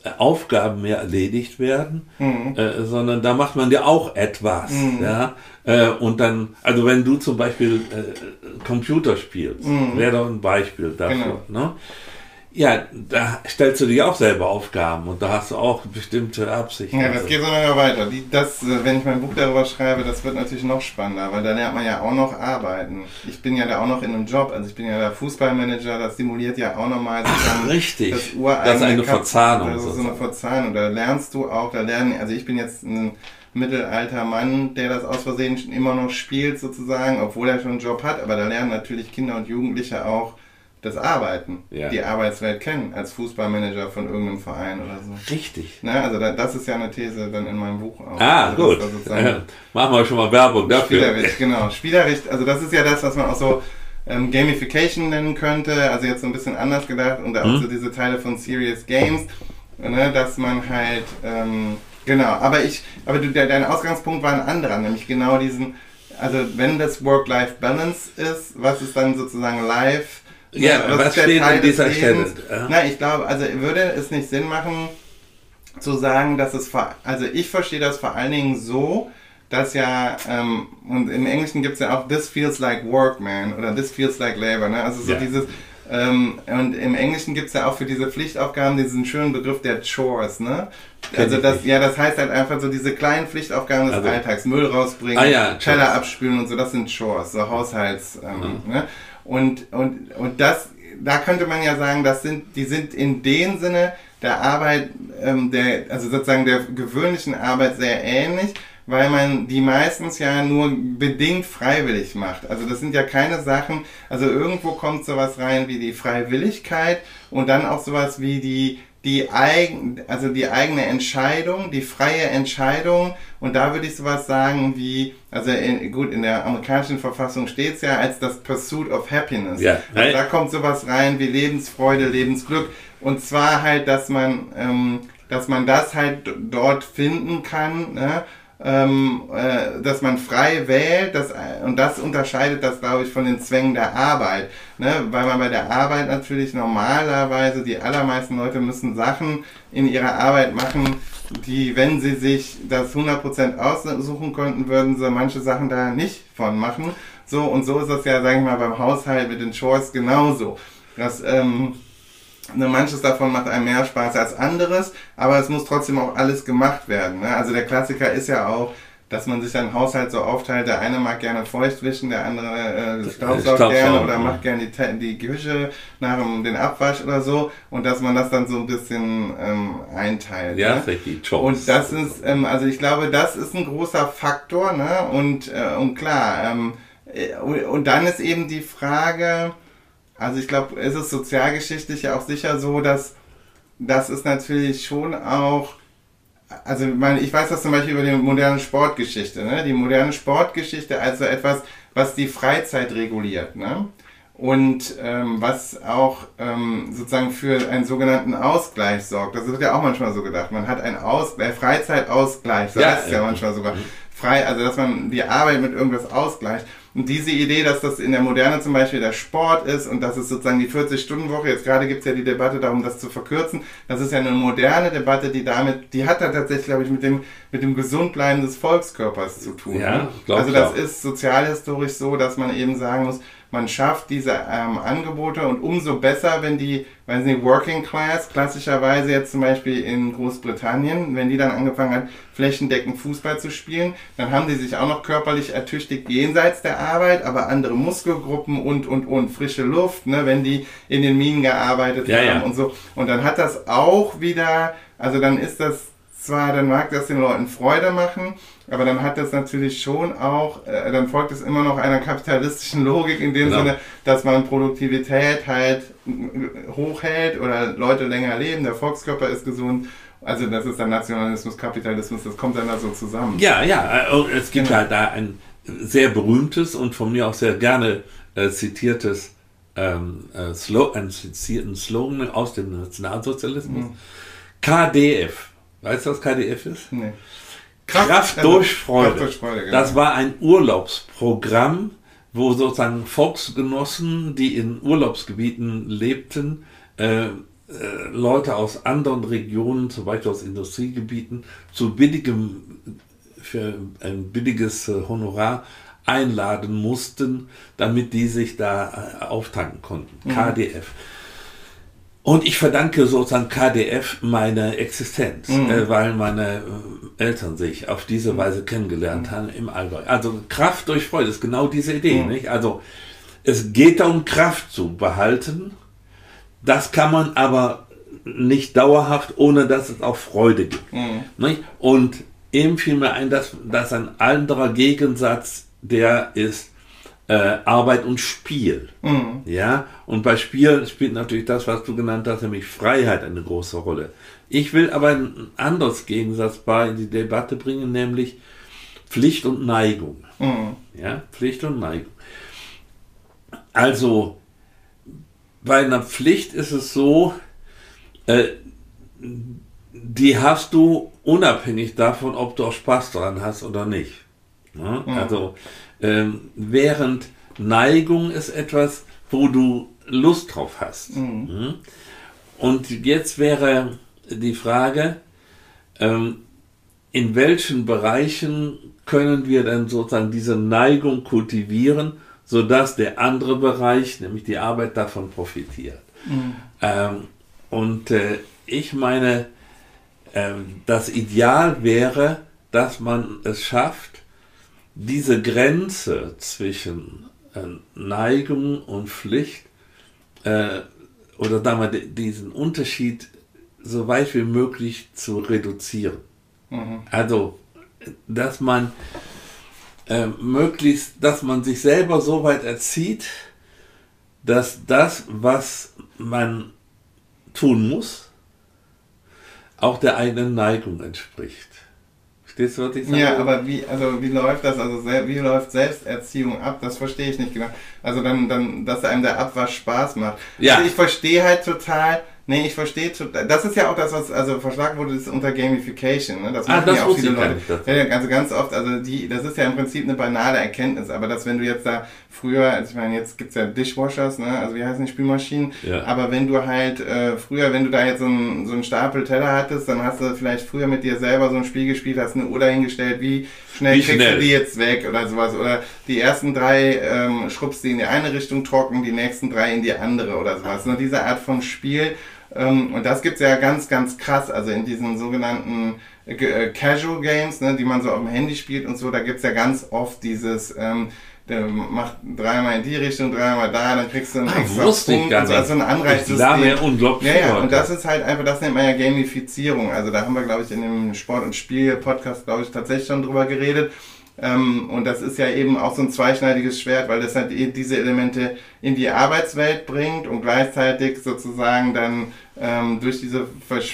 äh, Aufgaben mehr erledigt werden, Mhm. äh, sondern da macht man ja auch etwas. Ja? Äh, und dann, also wenn du zum Beispiel äh, Computer spielst, wäre doch ein Beispiel dafür. Ne? Ja, da stellst du dir auch selber Aufgaben und da hast du auch bestimmte Absichten. Ja, das geht so noch weiter. Die, das, äh, wenn ich mein Buch darüber schreibe, das wird natürlich noch spannender, weil da lernt man ja auch noch arbeiten. Ich bin ja da auch noch in einem Job, also ich bin ja der Fußballmanager, das simuliert ja auch nochmal sozusagen richtig. das ureigene Das ist eine Verzahnung Das ist so eine. Verzahnung. Da lernst du auch, da lernen, also ich bin jetzt ein mittelalter Mann, der das aus Versehen schon immer noch spielt sozusagen, obwohl er schon einen Job hat, aber da lernen natürlich Kinder und Jugendliche auch das Arbeiten, Ja. die Arbeitswelt kennen, als Fußballmanager von irgendeinem Verein oder so. Richtig. Ne, also da, das ist ja eine These dann in meinem Buch auch. Ah, also gut. Machen wir schon mal Werbung dafür. Spielericht, genau. Spielericht, also das ist ja das, was man auch so ähm, Gamification nennen könnte, also jetzt so ein bisschen anders gedacht und auch Mhm. so diese Teile von Serious Games, ne, dass man halt, ähm, genau, aber ich, aber du, der, dein Ausgangspunkt war ein anderer, nämlich genau diesen, also wenn das Work-Life-Balance ist, was ist dann sozusagen Life? Ja, was der steht Teil an dieser des Stelle? Lebens? Ja. Na, ich glaube, also würde es nicht Sinn machen, zu sagen, dass es, vor, also ich verstehe das vor allen Dingen so, dass ja, ähm, und im Englischen gibt es ja auch This feels like work, man, oder This feels like labor, ne? Also so Ja. dieses, ähm, und im Englischen gibt es ja auch für diese Pflichtaufgaben diesen schönen Begriff der Chores, ne? Also das, ja, das heißt halt einfach so diese kleinen Pflichtaufgaben des Also- Alltags, Müll rausbringen, Ah ja, Teller abspülen und so, das sind Chores, so Haushalts, ähm, Mhm. ne? Und, und, und das, da könnte man ja sagen, das sind, die sind in dem Sinne der Arbeit, ähm, der, also sozusagen der gewöhnlichen Arbeit sehr ähnlich, weil man die meistens ja nur bedingt freiwillig macht. Also das sind ja keine Sachen, also irgendwo kommt sowas rein wie die Freiwilligkeit und dann auch sowas wie die, die eigen, also die eigene Entscheidung, die freie Entscheidung und da würde ich sowas sagen wie, also in, gut, in der amerikanischen Verfassung steht es ja als das Pursuit of Happiness. Ja. Also da kommt sowas rein wie Lebensfreude, Lebensglück und zwar halt, dass man, ähm, dass man das halt dort finden kann, ne? Ähm, äh, dass man frei wählt, das, und das unterscheidet das, glaube ich, von den Zwängen der Arbeit, ne? weil man bei der Arbeit natürlich normalerweise, die allermeisten Leute müssen Sachen in ihrer Arbeit machen, die, wenn sie sich das 100% aussuchen könnten, würden sie manche Sachen da nicht von machen. So, und so ist das ja, sage ich mal, beim Haushalt mit den Chores genauso. Das, ähm, manches davon macht einem mehr Spaß als anderes, aber es muss trotzdem auch alles gemacht werden. Ne? Also der Klassiker ist ja auch, dass man sich dann Haushalt so aufteilt, der eine mag gerne feucht wischen, der andere äh, staubsaugt gerne oder ja. macht gerne die, die Küche nach dem, den Abwasch oder so und dass man das dann so ein bisschen ähm, einteilt. Ja, ne? richtig. Und das ist, ähm, also ich glaube, das ist ein großer Faktor, ne? Und, äh, und klar, ähm, äh, und dann ist eben die Frage, also ich glaube, es ist sozialgeschichtlich ja auch sicher so, dass das ist natürlich schon auch, also ich meine, ich weiß das zum Beispiel über die moderne Sportgeschichte, ne? Die moderne Sportgeschichte also etwas, was die Freizeit reguliert, ne? Und ähm, was auch ähm, sozusagen für einen sogenannten Ausgleich sorgt. Das wird ja auch manchmal so gedacht. Man hat einen Ausgleich, Freizeitausgleich, so Ja, heißt es ja ja. manchmal sogar. Frei, also dass man die Arbeit mit irgendwas ausgleicht. Und diese Idee, dass das in der Moderne zum Beispiel der Sport ist und dass es sozusagen die 40-Stunden-Woche, jetzt gerade gibt es ja die Debatte darum, das zu verkürzen, das ist ja eine moderne Debatte, die damit, die hat da tatsächlich, glaube ich, mit dem, mit dem Gesundbleiben des Volkskörpers zu tun. Ja, ne? glaub Also das auch. ist sozialhistorisch so, dass man eben sagen muss, man schafft diese ähm, Angebote und umso besser, wenn die, wenn sie Working Class, klassischerweise jetzt zum Beispiel in Großbritannien, wenn die dann angefangen hat, flächendeckend Fußball zu spielen, dann haben die sich auch noch körperlich ertüchtigt jenseits der Arbeit, aber andere Muskelgruppen und, und, und frische Luft, ne, wenn die in den Minen gearbeitet Ja, haben ja. und so. Und dann hat das auch wieder, also dann ist das zwar, dann mag das den Leuten Freude machen, aber dann hat das natürlich schon auch, äh, dann folgt es immer noch einer kapitalistischen Logik in dem Genau. Sinne, dass man Produktivität halt hochhält oder Leute länger leben, der Volkskörper ist gesund. Also das ist dann Nationalismus, Kapitalismus, das kommt dann da so zusammen. Ja, ja, äh, und es gibt Genau. halt da ein sehr berühmtes und von mir auch sehr gerne äh, zitiertes ähm, äh, Slo einen zitierten Slogan aus dem Nationalsozialismus. Mhm. KDF. Weißt du, was KDF ist? Nee. Kraft, also, durch Freude. Kraft durch Freude, genau. Das war ein Urlaubsprogramm, wo sozusagen Volksgenossen, die in Urlaubsgebieten lebten, äh, äh, Leute aus anderen Regionen, zum Beispiel aus Industriegebieten, zu billigem, für ein billiges äh, Honorar einladen mussten, damit die sich da äh, auftanken konnten. Mhm. KDF. Und ich verdanke sozusagen KDF meine Existenz, Mhm. äh, weil meine äh, Eltern sich auf diese Weise kennengelernt haben im Allgäu. Also Kraft durch Freude ist genau diese Idee, Mhm. nicht? Also es geht darum, Kraft zu behalten. Das kann man aber nicht dauerhaft, ohne dass es auch Freude gibt. Mhm. Nicht? Und eben fiel mir ein, dass, dass ein anderer Gegensatz, der ist äh, Arbeit und Spiel. Mhm. Ja, und bei Spiel spielt natürlich das, was du genannt hast, nämlich Freiheit eine große Rolle. Ich will aber ein anderes Gegensatzpaar in die Debatte bringen, nämlich Pflicht und Neigung. Mhm. Ja, Pflicht und Neigung. Also, bei einer Pflicht ist es so, äh, die hast du unabhängig davon, ob du auch Spaß daran hast oder nicht. Ja? Also, ähm, während Neigung ist etwas, wo du Lust drauf hast. Mhm. Und jetzt wäre die Frage, ähm, in welchen Bereichen können wir denn sozusagen diese Neigung kultivieren, sodass der andere Bereich, nämlich die Arbeit, davon profitiert. Ähm, und äh, ich meine, ähm, das Ideal wäre, dass man es schafft, diese Grenze zwischen äh, Neigung und Pflicht äh, oder sagen wir, di- diesen Unterschied so weit wie möglich zu reduzieren. Also, dass man äh, möglichst, dass man sich selber so weit erzieht, dass das, was man tun muss, auch der eigenen Neigung entspricht. Verstehst du, was ich sage? Ja, aber wie, also wie läuft das? Also wie läuft Selbsterziehung ab? Das verstehe ich nicht genau. Also dann, dann, dass einem der Abwasch Spaß macht. Ja. Also ich verstehe halt total. Nee, ich verstehe total. Das ist ja auch das, was also verschlagen wurde, das ist unter Gamification. Ne? Das Ah, machen das ja auch viele Leute. Ja, also ganz oft, also die, das ist ja im Prinzip eine banale Erkenntnis, aber dass wenn du jetzt da früher, also ich meine, jetzt gibt's ja Dishwashers, ne? Also wie heißen die Spülmaschinen? Ja. Aber wenn du halt äh, früher, wenn du da jetzt so einen, so einen Stapel Teller hattest, dann hast du vielleicht früher mit dir selber so ein Spiel gespielt, hast eine Uhr dahingestellt, wie schnell Wie kriegst schnell? du die jetzt weg oder sowas. Oder die ersten drei ähm, schrubbst du in die eine Richtung trocken, die nächsten drei in die andere oder sowas. Nur diese Art von Spiel. Ähm, und das gibt's ja ganz, ganz krass. Also in diesen sogenannten äh, äh, Casual Games, ne, die man so auf dem Handy spielt und so, da gibt's ja ganz oft dieses, ähm, der macht dreimal in die Richtung, dreimal da, dann kriegst du einen Ah, extra Punkt gar und so, nicht. also ein Anreizsystem. Ja unglaublich Ja, ja, und das ist halt einfach, das nennt man ja Gamifizierung. Also da haben wir, glaube ich, in dem Sport- und Spiel-Podcast, glaube ich, tatsächlich schon drüber geredet. Ähm, und das ist ja eben auch so ein zweischneidiges Schwert, weil das halt eben diese Elemente in die Arbeitswelt bringt und gleichzeitig sozusagen dann ähm, durch diese Vers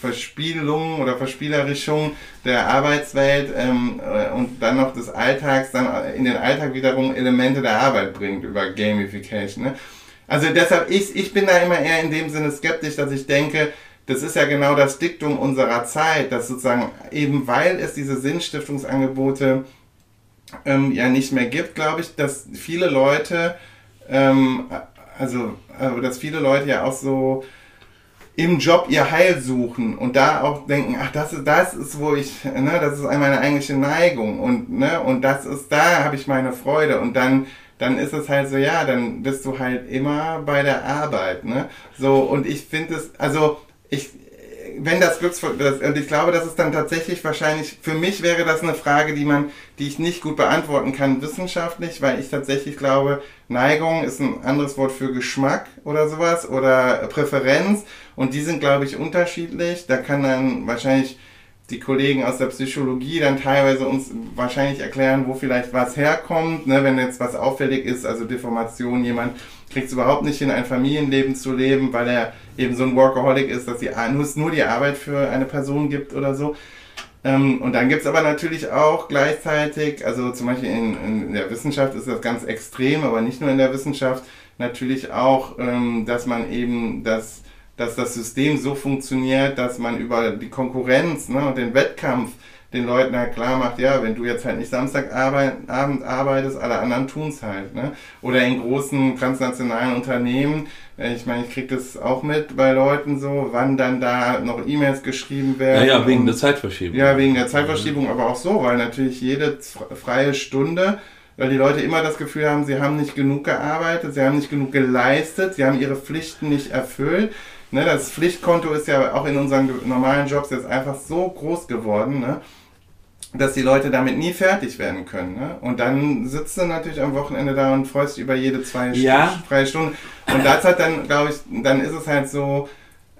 Verspielung oder Verspielerischung der Arbeitswelt ähm, äh, und dann noch des Alltags dann in den Alltag wiederum Elemente der Arbeit bringt über Gamification. Ne? Also deshalb, ich, ich bin da immer eher in dem Sinne skeptisch, dass ich denke, das ist ja genau das Diktum unserer Zeit, dass sozusagen eben weil es diese Sinnstiftungsangebote ähm, ja nicht mehr gibt, glaube ich, dass viele Leute, ähm, also, also dass viele Leute ja auch so im Job ihr Heil suchen und da auch denken, ach, das ist, das ist, wo ich, ne, das ist meine eigentliche Neigung und, ne, und das ist, da habe ich meine Freude und dann, dann ist es halt so, ja, dann bist du halt immer bei der Arbeit, ne, so, und ich finde es, also, ich, wenn das Glücksvoll, das, und ich glaube, das ist dann tatsächlich wahrscheinlich, für mich wäre das eine Frage, die man, die ich nicht gut beantworten kann wissenschaftlich, weil ich tatsächlich glaube, Neigung ist ein anderes Wort für Geschmack oder sowas oder Präferenz und die sind, glaube ich, unterschiedlich. Da kann dann wahrscheinlich die Kollegen aus der Psychologie dann teilweise uns wahrscheinlich erklären, wo vielleicht was herkommt, ne, wenn jetzt was auffällig ist, also Deformation, jemand kriegt es überhaupt nicht hin, ein Familienleben zu leben, weil er eben so ein Workaholic ist, dass die, nur die Arbeit für eine Person gibt oder so. Ähm, und dann gibt es aber natürlich auch gleichzeitig, also zum Beispiel in, in, der Wissenschaft ist das ganz extrem, aber nicht nur in der Wissenschaft, natürlich auch, ähm, dass man eben das dass das System so funktioniert, dass man über die Konkurrenz ne, und den Wettkampf den Leuten halt klar macht, ja, wenn du jetzt halt nicht Samstagabend arbeitest, alle anderen tun's halt. Ne? Oder in großen transnationalen Unternehmen, äh, ich meine, ich krieg das auch mit bei Leuten so, wann dann da noch E-Mails geschrieben werden. Ja, ja, wegen und, der Zeitverschiebung. Ja, wegen der Zeitverschiebung, aber auch so, weil natürlich jede freie Stunde weil die Leute immer das Gefühl haben, sie haben nicht genug gearbeitet, sie haben nicht genug geleistet, sie haben ihre Pflichten nicht erfüllt. Ne, das Pflichtkonto ist ja auch in unseren normalen Jobs jetzt einfach so groß geworden, ne, dass die Leute damit nie fertig werden können. Ne? Und dann sitzt du natürlich am Wochenende da und freust dich über jede zwei ja. freie Stunde. Und das hat dann, glaube ich, dann ist es halt so,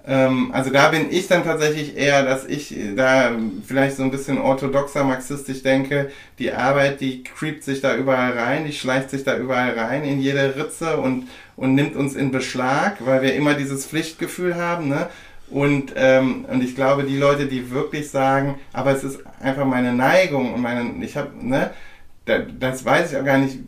ähm, also da bin ich dann tatsächlich eher, dass ich da vielleicht so ein bisschen orthodoxer marxistisch denke, die Arbeit, die creept sich da überall rein, die schleicht sich da überall rein in jede Ritze und, und nimmt uns in Beschlag, weil wir immer dieses Pflichtgefühl haben, ne? Und, ähm, und ich glaube, die Leute, die wirklich sagen, aber es ist einfach meine Neigung und meine, ich habe, ne, das weiß ich auch gar nicht,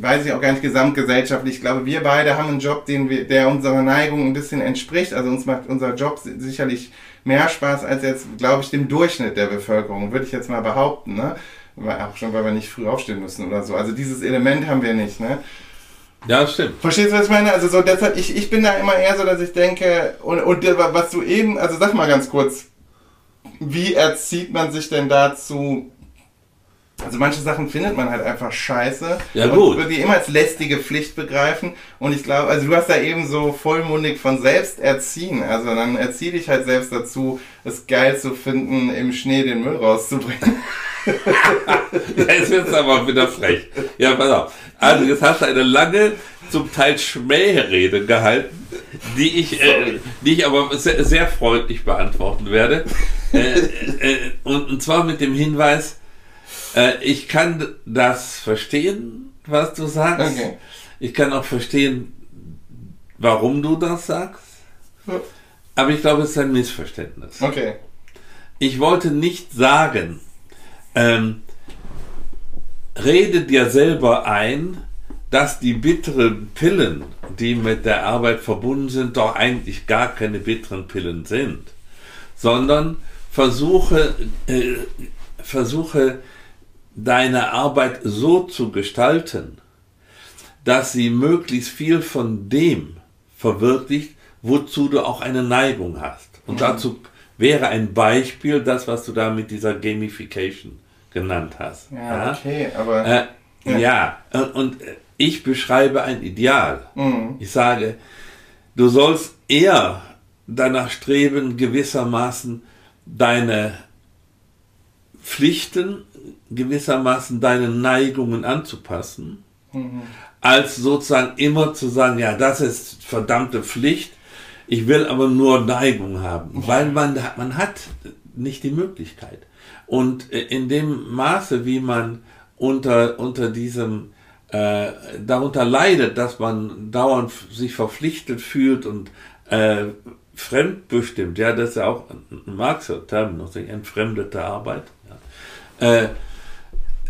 weiß ich auch gar nicht gesamtgesellschaftlich. Ich glaube, wir beide haben einen Job, den wir, der unserer Neigung ein bisschen entspricht. Also uns macht unser Job sicherlich mehr Spaß als jetzt, glaube ich, dem Durchschnitt der Bevölkerung, würde ich jetzt mal behaupten, ne? Auch schon, weil wir nicht früh aufstehen müssen oder so. Also dieses Element haben wir nicht, ne? Ja, stimmt. Verstehst du, was ich meine? Also so deshalb, ich, ich bin da immer eher so, dass ich denke, und, und was du eben, also sag mal ganz kurz, wie erzieht man sich denn dazu, also manche Sachen findet man halt einfach scheiße. Ja, gut. Und würde die immer als lästige Pflicht begreifen. Und ich glaube, also du hast da eben so vollmundig von selbst erziehen. Also dann erzieh dich halt selbst dazu, es geil zu finden, im Schnee den Müll rauszubringen. Jetzt wird's aber wieder frech. Ja, pass auf. Also jetzt hast du eine lange, zum Teil Schmährede gehalten, die ich, äh, die ich aber sehr, sehr freundlich beantworten werde. Äh, äh, und, und zwar mit dem Hinweis, äh, ich kann das verstehen, was du sagst. Okay. Ich kann auch verstehen, warum du das sagst. Aber ich glaube, es ist ein Missverständnis. Okay. Ich wollte nicht sagen, ähm, rede dir selber ein, dass die bitteren Pillen, die mit der Arbeit verbunden sind, doch eigentlich gar keine bitteren Pillen sind, sondern versuche, äh, versuche deine Arbeit so zu gestalten, dass sie möglichst viel von dem verwirklicht, wozu du auch eine Neigung hast. Und mhm. dazu wäre ein Beispiel das, was du da mit dieser Gamification genannt hast. Ja, okay, aber. Äh, ja, ja und, und, ich beschreibe ein Ideal. Mhm. Ich sage, du sollst eher danach streben, gewissermaßen deine Pflichten gewissermaßen deinen Neigungen anzupassen, mhm. als sozusagen immer zu sagen, ja, das ist verdammte Pflicht, ich will aber nur Neigung haben, mhm. weil man, man hat nicht die Möglichkeit. Und in dem Maße, wie man unter, unter diesem äh, darunter leidet, dass man dauernd sich verpflichtet fühlt und äh, fremdbestimmt, ja, das ist ja auch ein Marxer Terminus, entfremdete Arbeit. Äh,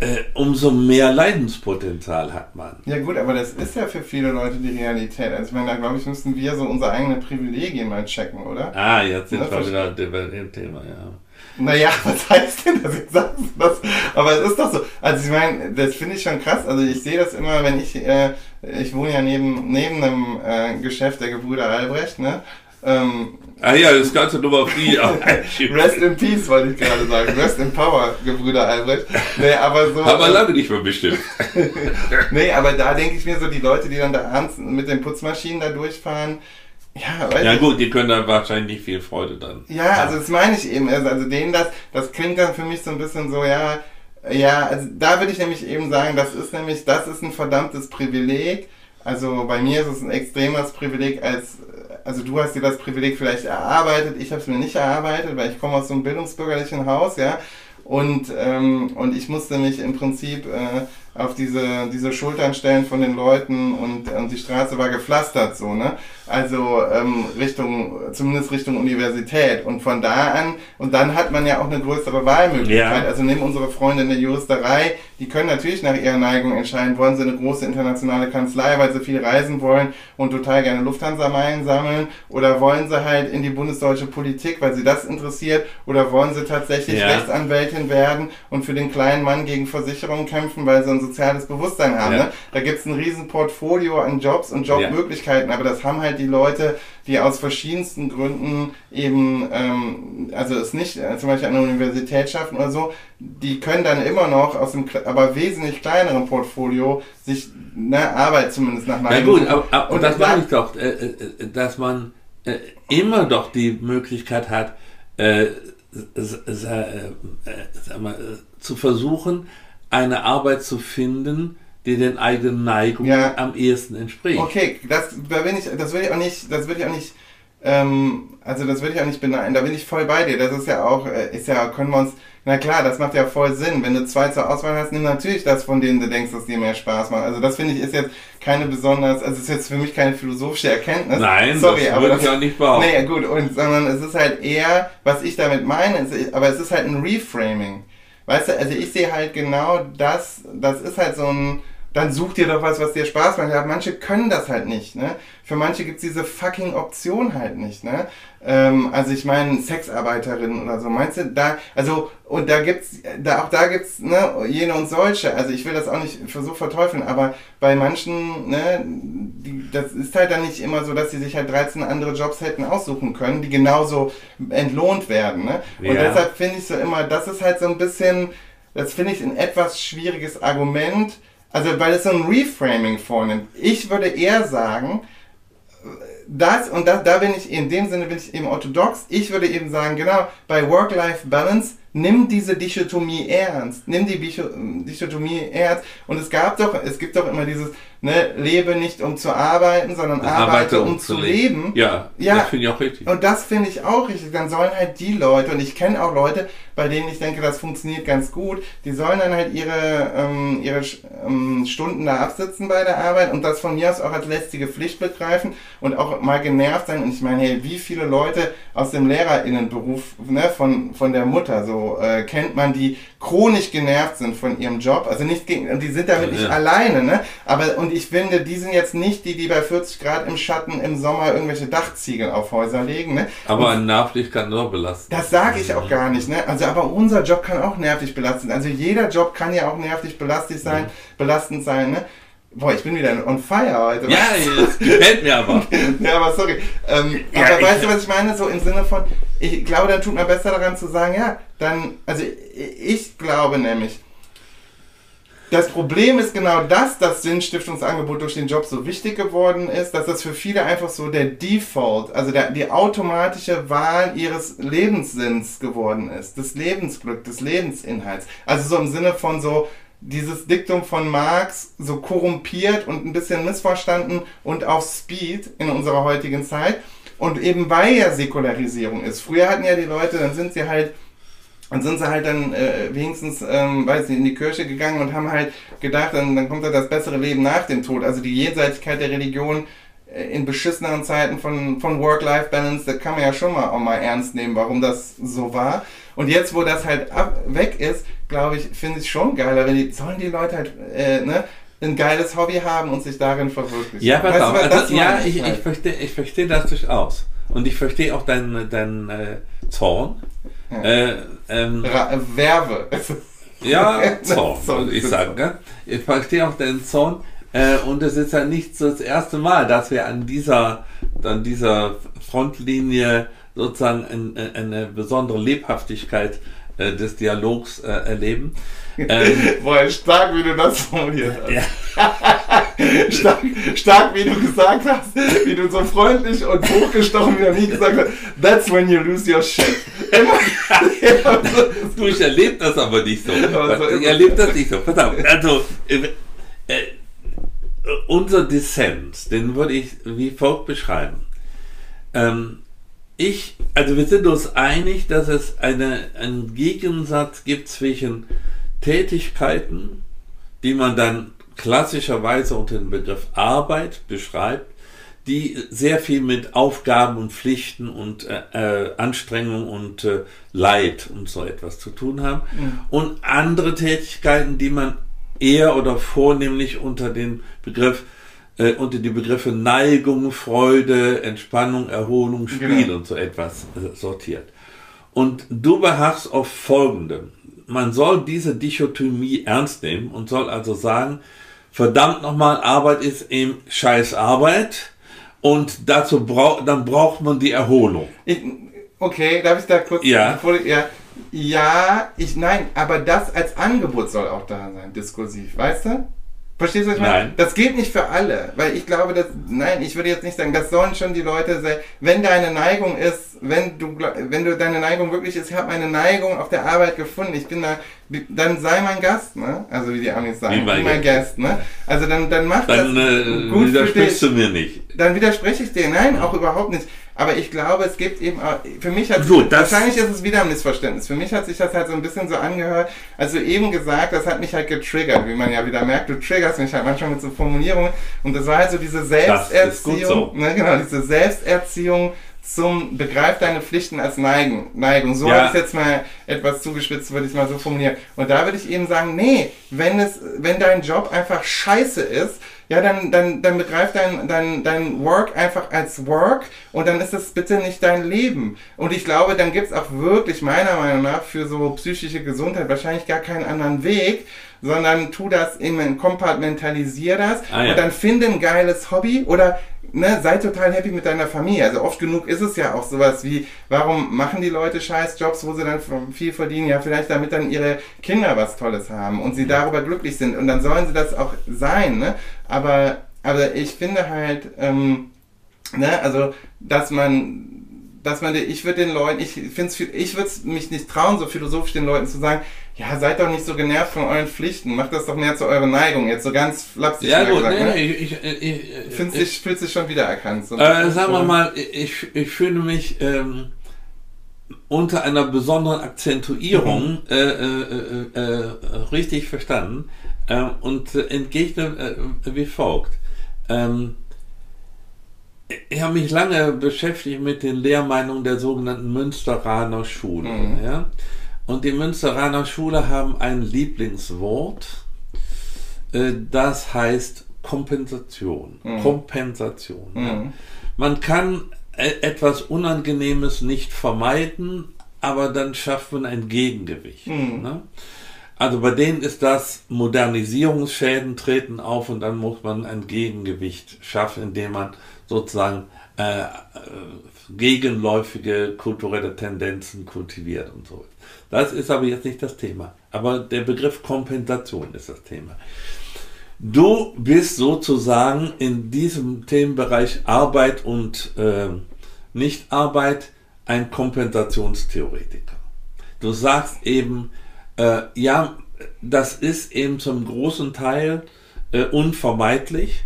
äh, umso mehr Leidenspotenzial hat man. Ja gut, aber das ist ja für viele Leute die Realität. Also ich meine, da glaube ich, müssten wir so unsere eigenen Privilegien mal checken, oder? Ah, jetzt sind wir wieder bei dem Thema, ja. Naja, was heißt denn das? Jetzt sagst du das. Aber es ist doch so. Also ich meine, das finde ich schon krass. Also ich sehe das immer, wenn ich, äh, ich wohne ja neben, neben einem äh, Geschäft der Gebrüder Albrecht, ne? Ähm, ah ja, das ganze Nummer die. Rest in Peace wollte ich gerade sagen. Rest in Power, Gebrüder Albrecht. Nee, aber so. Haben wir lange nicht mehr bestimmt. nee, aber da denke ich mir so, die Leute, die dann da abends mit den Putzmaschinen da durchfahren, Ja, weiß Ja gut, die können dann wahrscheinlich nicht viel Freude dann. Ja, also das meine ich eben. Also also denen das, das klingt dann für mich so ein bisschen so, ja, ja, also da würde ich nämlich eben sagen, das ist nämlich, das ist ein verdammtes Privileg. Also bei mir ist es ein extremes Privileg als, also du hast dir das Privileg vielleicht erarbeitet, ich habe es mir nicht erarbeitet, weil ich komme aus so einem bildungsbürgerlichen Haus, ja. Und, ähm, und ich musste mich im Prinzip äh, auf diese, diese Schultern stellen von den Leuten und, und die Straße war gepflastert so, ne? Also ähm, Richtung, zumindest Richtung Universität. Und von da an, und dann hat man ja auch eine größere Wahlmöglichkeit. Ja. Also nehmen unsere Freunde in der Juristerei, die können natürlich nach ihrer Neigung entscheiden, wollen sie eine große internationale Kanzlei, weil sie viel reisen wollen und total gerne Lufthansa-Meilen sammeln, oder wollen sie halt in die bundesdeutsche Politik, weil sie das interessiert, oder wollen sie tatsächlich Ja. Rechtsanwältin werden und für den kleinen Mann gegen Versicherungen kämpfen, weil sie soziales Bewusstsein haben. Ja. Ne? Da gibt's ein riesen Portfolio an Jobs und Jobmöglichkeiten, aber das haben halt die Leute, die aus verschiedensten Gründen eben, ähm, also es nicht äh, zum Beispiel an der Universität schaffen oder so, die können dann immer noch aus dem, aber wesentlich kleineren Portfolio sich ne, Arbeit zumindest nach Na Neigung gut, aber, aber Und das da- meine ich doch, äh, äh, dass man äh, immer doch die Möglichkeit hat, äh, äh, äh, äh, zu versuchen, eine Arbeit zu finden, die den eigenen Neigungen Ja. am ehesten entspricht. Okay, das, da bin ich, das will ich auch nicht, das will ich auch nicht, ähm, also das will ich auch nicht beneiden, da bin ich voll bei dir. Das ist ja auch, äh, ist ja, können wir uns, na klar, das macht ja voll Sinn. Wenn du zwei zur Auswahl hast, nimm natürlich das, von denen du denkst, dass dir mehr Spaß macht. Also das finde ich ist jetzt keine besonders, also ist jetzt für mich keine philosophische Erkenntnis. Nein, Sorry, das aber würde ich auch nicht behaupten. Nee, gut, und, sondern es ist halt eher, was ich damit meine, ist, aber es ist halt ein Reframing. Weißt du, also ich sehe halt genau das, das ist halt so ein, dann such dir doch was, was dir Spaß macht. Ja, manche können das halt nicht, ne? Für manche gibt's diese fucking Option halt nicht, ne? Ähm, also ich meine, Sexarbeiterinnen oder so, meinst du, da, also, und da gibt's, da, auch da gibt's, ne, jene und solche, also ich will das auch nicht so verteufeln, aber bei manchen, ne, die, das ist halt dann nicht immer so, dass sie sich halt 13 andere Jobs hätten aussuchen können, die genauso entlohnt werden, ne? Und Ja. deshalb finde ich so immer, das ist halt so ein bisschen, das finde ich ein etwas schwieriges Argument, also weil es so ein Reframing vornimmt. Ich würde eher sagen, das und das, da bin ich in dem Sinne bin ich eben orthodox. Ich würde eben sagen, genau, bei Work-Life-Balance nimm diese Dichotomie ernst. Nimm die Dichotomie ernst. Und es gab doch, es gibt doch immer dieses, ne, lebe nicht um zu arbeiten, sondern arbeite, um zu leben. Ja, Ja. das finde ich auch richtig. Und das finde ich auch richtig. Dann sollen halt die Leute, und ich kenne auch Leute, bei denen ich denke, das funktioniert ganz gut, die sollen dann halt ihre, ähm, ihre ähm, Stunden da absitzen bei der Arbeit und das von mir aus auch als lästige Pflicht begreifen und auch mal genervt sein. Und ich meine, hey, wie viele Leute aus dem LehrerInnenberuf, ne, von, von der Mutter, so äh, kennt man, die chronisch genervt sind von ihrem Job. Also nicht gegen, und die sind damit nicht Ja. alleine, ne? Aber, und ich finde, die sind jetzt nicht die, die bei 40 Grad im Schatten im Sommer irgendwelche Dachziegel auf Häuser legen, ne? Aber ein Nachpflicht kann doch belasten. Das sage ich auch gar nicht, ne? Also, aber unser Job kann auch nervig belastend. Also jeder Job kann ja auch nervig belastet sein, belastend sein, ne? Boah, ich bin wieder on fire heute. Ja, das gefällt mir aber. ja, aber sorry. Ähm, Ja, aber weißt du, was ich meine? So im Sinne von, ich glaube, dann tut man besser daran zu sagen, ja, dann, also ich glaube nämlich, das Problem ist genau das, dass Sinnstiftungsangebot durch den Job so wichtig geworden ist, dass das für viele einfach so der Default, also der, die automatische Wahl ihres Lebenssinns geworden ist, des Lebensglück, des Lebensinhalts. Also so im Sinne von so dieses Diktum von Marx so korrumpiert und ein bisschen missverstanden und auf Speed in unserer heutigen Zeit. Und eben weil ja Säkularisierung ist. Früher hatten ja die Leute, dann sind sie halt und sind sie halt dann äh, wenigstens, ähm, weiß nicht, in die Kirche gegangen und haben halt gedacht, dann, dann kommt ja das bessere Leben nach dem Tod. Also die Jenseitigkeit der Religion äh, in beschisseneren Zeiten von, von Work-Life-Balance, das kann man ja schon mal auch mal ernst nehmen, warum das so war. Und jetzt, wo das halt ab, weg ist, glaube ich, finde ich schon geiler, wenn die, sollen die Leute halt, äh, ne, ein geiles Hobby haben und sich darin verwirklichen. Ja, pass Weißt du, Also, ja, ich, halt. ich verstehe ich versteh das durchaus. Und ich verstehe auch deinen deinen, äh, Zorn. Ja. Äh, ähm, Ra Werbe. ja, Zorn, Zorn, ich sagen. Gell? Ich verstehe auch deinen Zorn. Äh, und es ist ja nicht so das erste Mal, dass wir an dieser, an dieser Frontlinie sozusagen ein, eine besondere Lebhaftigkeit äh, des Dialogs äh, erleben. Ähm, Boah, stark, wie du das formuliert hast. ja. stark, stark, wie du gesagt hast, wie du so freundlich und hochgestochen wie noch nie gesagt hast, that's when you lose your shit. Immer, du, ich erlebe das aber nicht so. Also, ich erlebe das nicht so. Pass auf, also, äh, äh, unser Dissens, den würde ich wie folgt beschreiben. Ähm, ich, also wir sind uns einig, dass es eine, einen Gegensatz gibt zwischen Tätigkeiten, die man dann klassischerweise unter dem Begriff Arbeit beschreibt, die sehr viel mit Aufgaben und Pflichten und äh, äh, Anstrengung und äh, Leid und so etwas zu tun haben. Mhm. Und andere Tätigkeiten, die man eher oder vornehmlich unter den Begriff äh, unter die Begriffe Neigung, Freude, Entspannung, Erholung, Spiel genau. und so etwas äh, sortiert. Und du beharrst auf Folgendem. Man soll diese Dichotomie ernst nehmen und soll also sagen, verdammt nochmal, Arbeit ist eben scheiß Arbeit und dazu braucht, dann braucht man die Erholung. Ich, okay, darf ich da kurz, ja. Bevor, ja, ja, ich, nein, aber das als Angebot soll auch da sein, diskursiv, weißt du? Verstehst du, was ich meine? Das geht nicht für alle, weil ich glaube, dass, nein, ich würde jetzt nicht sagen, das sollen schon die Leute sein, wenn deine Neigung ist, wenn du, wenn du deine Neigung wirklich ist, ich habe meine Neigung auf der Arbeit gefunden, ich bin da, dann sei mein Gast, ne? Also wie die Amis sagen, wie mein, mein Gast, ne? Also dann, dann mach dann, das äh, gut widersprichst du mir nicht. Dann widerspreche ich dir, nein, auch überhaupt nicht. Aber ich glaube, es gibt eben auch, für mich hat so, wahrscheinlich ist es wieder ein Missverständnis. Für mich hat sich das halt so ein bisschen so angehört, also eben gesagt, das hat mich halt getriggert, wie man ja wieder merkt, du triggerst mich halt manchmal mit so Formulierungen. Und das war halt so diese Selbsterziehung, so. ne, genau, diese Selbsterziehung zum Begreif deine Pflichten als Neigung. Neigung. So ja. habe ich jetzt mal etwas zugespitzt, würde ich mal so formulieren. Und da würde ich eben sagen, nee, wenn es, wenn dein Job einfach scheiße ist, ja, dann, dann, dann begreif dein, dein, dein Work einfach als Work und dann ist das bitte nicht dein Leben. Und ich glaube, dann gibt es auch wirklich meiner Meinung nach für so psychische Gesundheit wahrscheinlich gar keinen anderen Weg, sondern tu das eben, kompartmentalisier das ah, ja. und dann finde ein geiles Hobby oder ne, sei total happy mit deiner Familie. Also oft genug ist es ja auch sowas wie, warum machen die Leute scheiß Jobs, wo sie dann viel verdienen? Ja, vielleicht damit dann ihre Kinder was Tolles haben und sie darüber glücklich sind. Und dann sollen sie das auch sein, ne? Aber, aber ich finde halt, ähm, ne, also, dass man dass man, ich würde den Leuten, ich finde ich würde mich nicht trauen, so philosophisch den Leuten zu sagen, ja, seid doch nicht so genervt von euren Pflichten, macht das doch mehr zu eurer Neigung. Jetzt so ganz flapsig ja, gut, gesagt, nee, ne? ich, ich, ich, Findest dich, fühlst dich schon wieder erkannt. So äh, sagen wir mal, ich, ich fühle mich ähm, unter einer besonderen Akzentuierung mhm. äh, äh, äh, äh richtig verstanden ähm, und entgegne äh, wie folgt. Ähm, ich habe mich lange beschäftigt mit den Lehrmeinungen der sogenannten Münsteraner Schule. Mhm. Ja? Und die Münsteraner Schule haben ein Lieblingswort, äh, das heißt Kompensation. Mhm. Kompensation. Mhm. Ja. Man kann e-, etwas Unangenehmes nicht vermeiden, aber dann schafft man ein Gegengewicht. Mhm. Ne? Also bei denen ist das Modernisierungsschäden treten auf und dann muss man ein Gegengewicht schaffen, indem man sozusagen äh, äh gegenläufige kulturelle Tendenzen kultiviert und so. Das ist aber jetzt nicht das Thema. Aber der Begriff Kompensation ist das Thema. Du bist sozusagen in diesem Themenbereich Arbeit und äh, Nichtarbeit ein Kompensationstheoretiker. Du sagst eben, äh, ja, das ist eben zum großen Teil äh, unvermeidlich.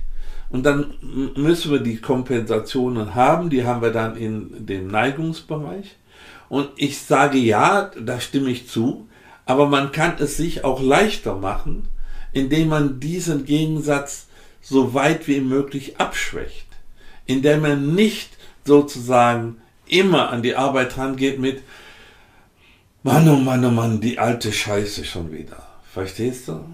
Und dann müssen wir die Kompensationen haben, die haben wir dann in dem Neigungsbereich. Und ich sage ja, da stimme ich zu, aber man kann es sich auch leichter machen, indem man diesen Gegensatz so weit wie möglich abschwächt, indem man nicht sozusagen immer an die Arbeit rangeht mit Mann, oh Mann, oh Mann, die alte Scheiße schon wieder. Verstehst du?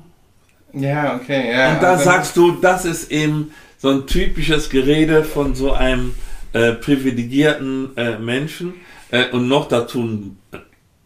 Ja, okay, ja. Und da also sagst du, das ist eben so ein typisches Gerede von so einem äh, privilegierten äh, Menschen, äh, und noch dazu ein,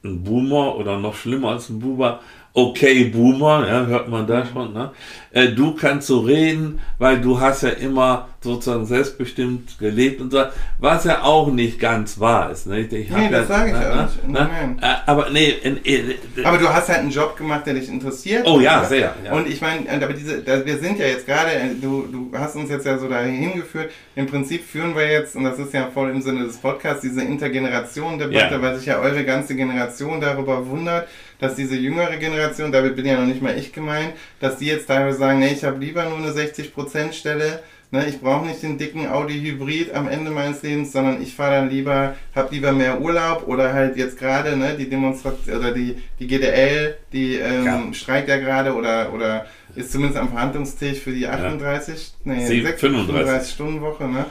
ein, Boomer oder noch schlimmer als ein Boomer okay Boomer, ja, hört man da schon, ne? Äh, du kannst so reden, weil du hast ja immer sozusagen selbstbestimmt gelebt und so, was ja auch nicht ganz wahr ist. Ne? Ich nee, das ja, sage ich ja ne, nicht. Ne? Nein. Äh, aber nee, in, in, in, aber du hast halt einen Job gemacht, der dich interessiert. Oh ja, sehr. Ja. Und ich meine, aber diese, wir sind ja jetzt gerade, du, du hast uns jetzt ja so dahin geführt, im Prinzip führen wir jetzt, und das ist ja voll im Sinne des Podcasts, diese Intergenerationen-Debatte, ja. weil sich ja eure ganze Generation darüber wundert, dass diese jüngere Generation, damit bin ja noch nicht mal ich gemeint, dass die jetzt teilweise sagen, nee, ich habe lieber nur eine 60% Stelle, ne, ich brauche nicht den dicken Audi Hybrid am Ende meines Lebens, sondern ich fahre dann lieber, habe lieber mehr Urlaub oder halt jetzt gerade, ne, die Demonstration oder die, die GDL, die ähm, ja. streikt ja gerade oder, oder ist zumindest am Verhandlungstisch für die 38, ja. nee, 6, 35. 35 Stunden Woche, ne?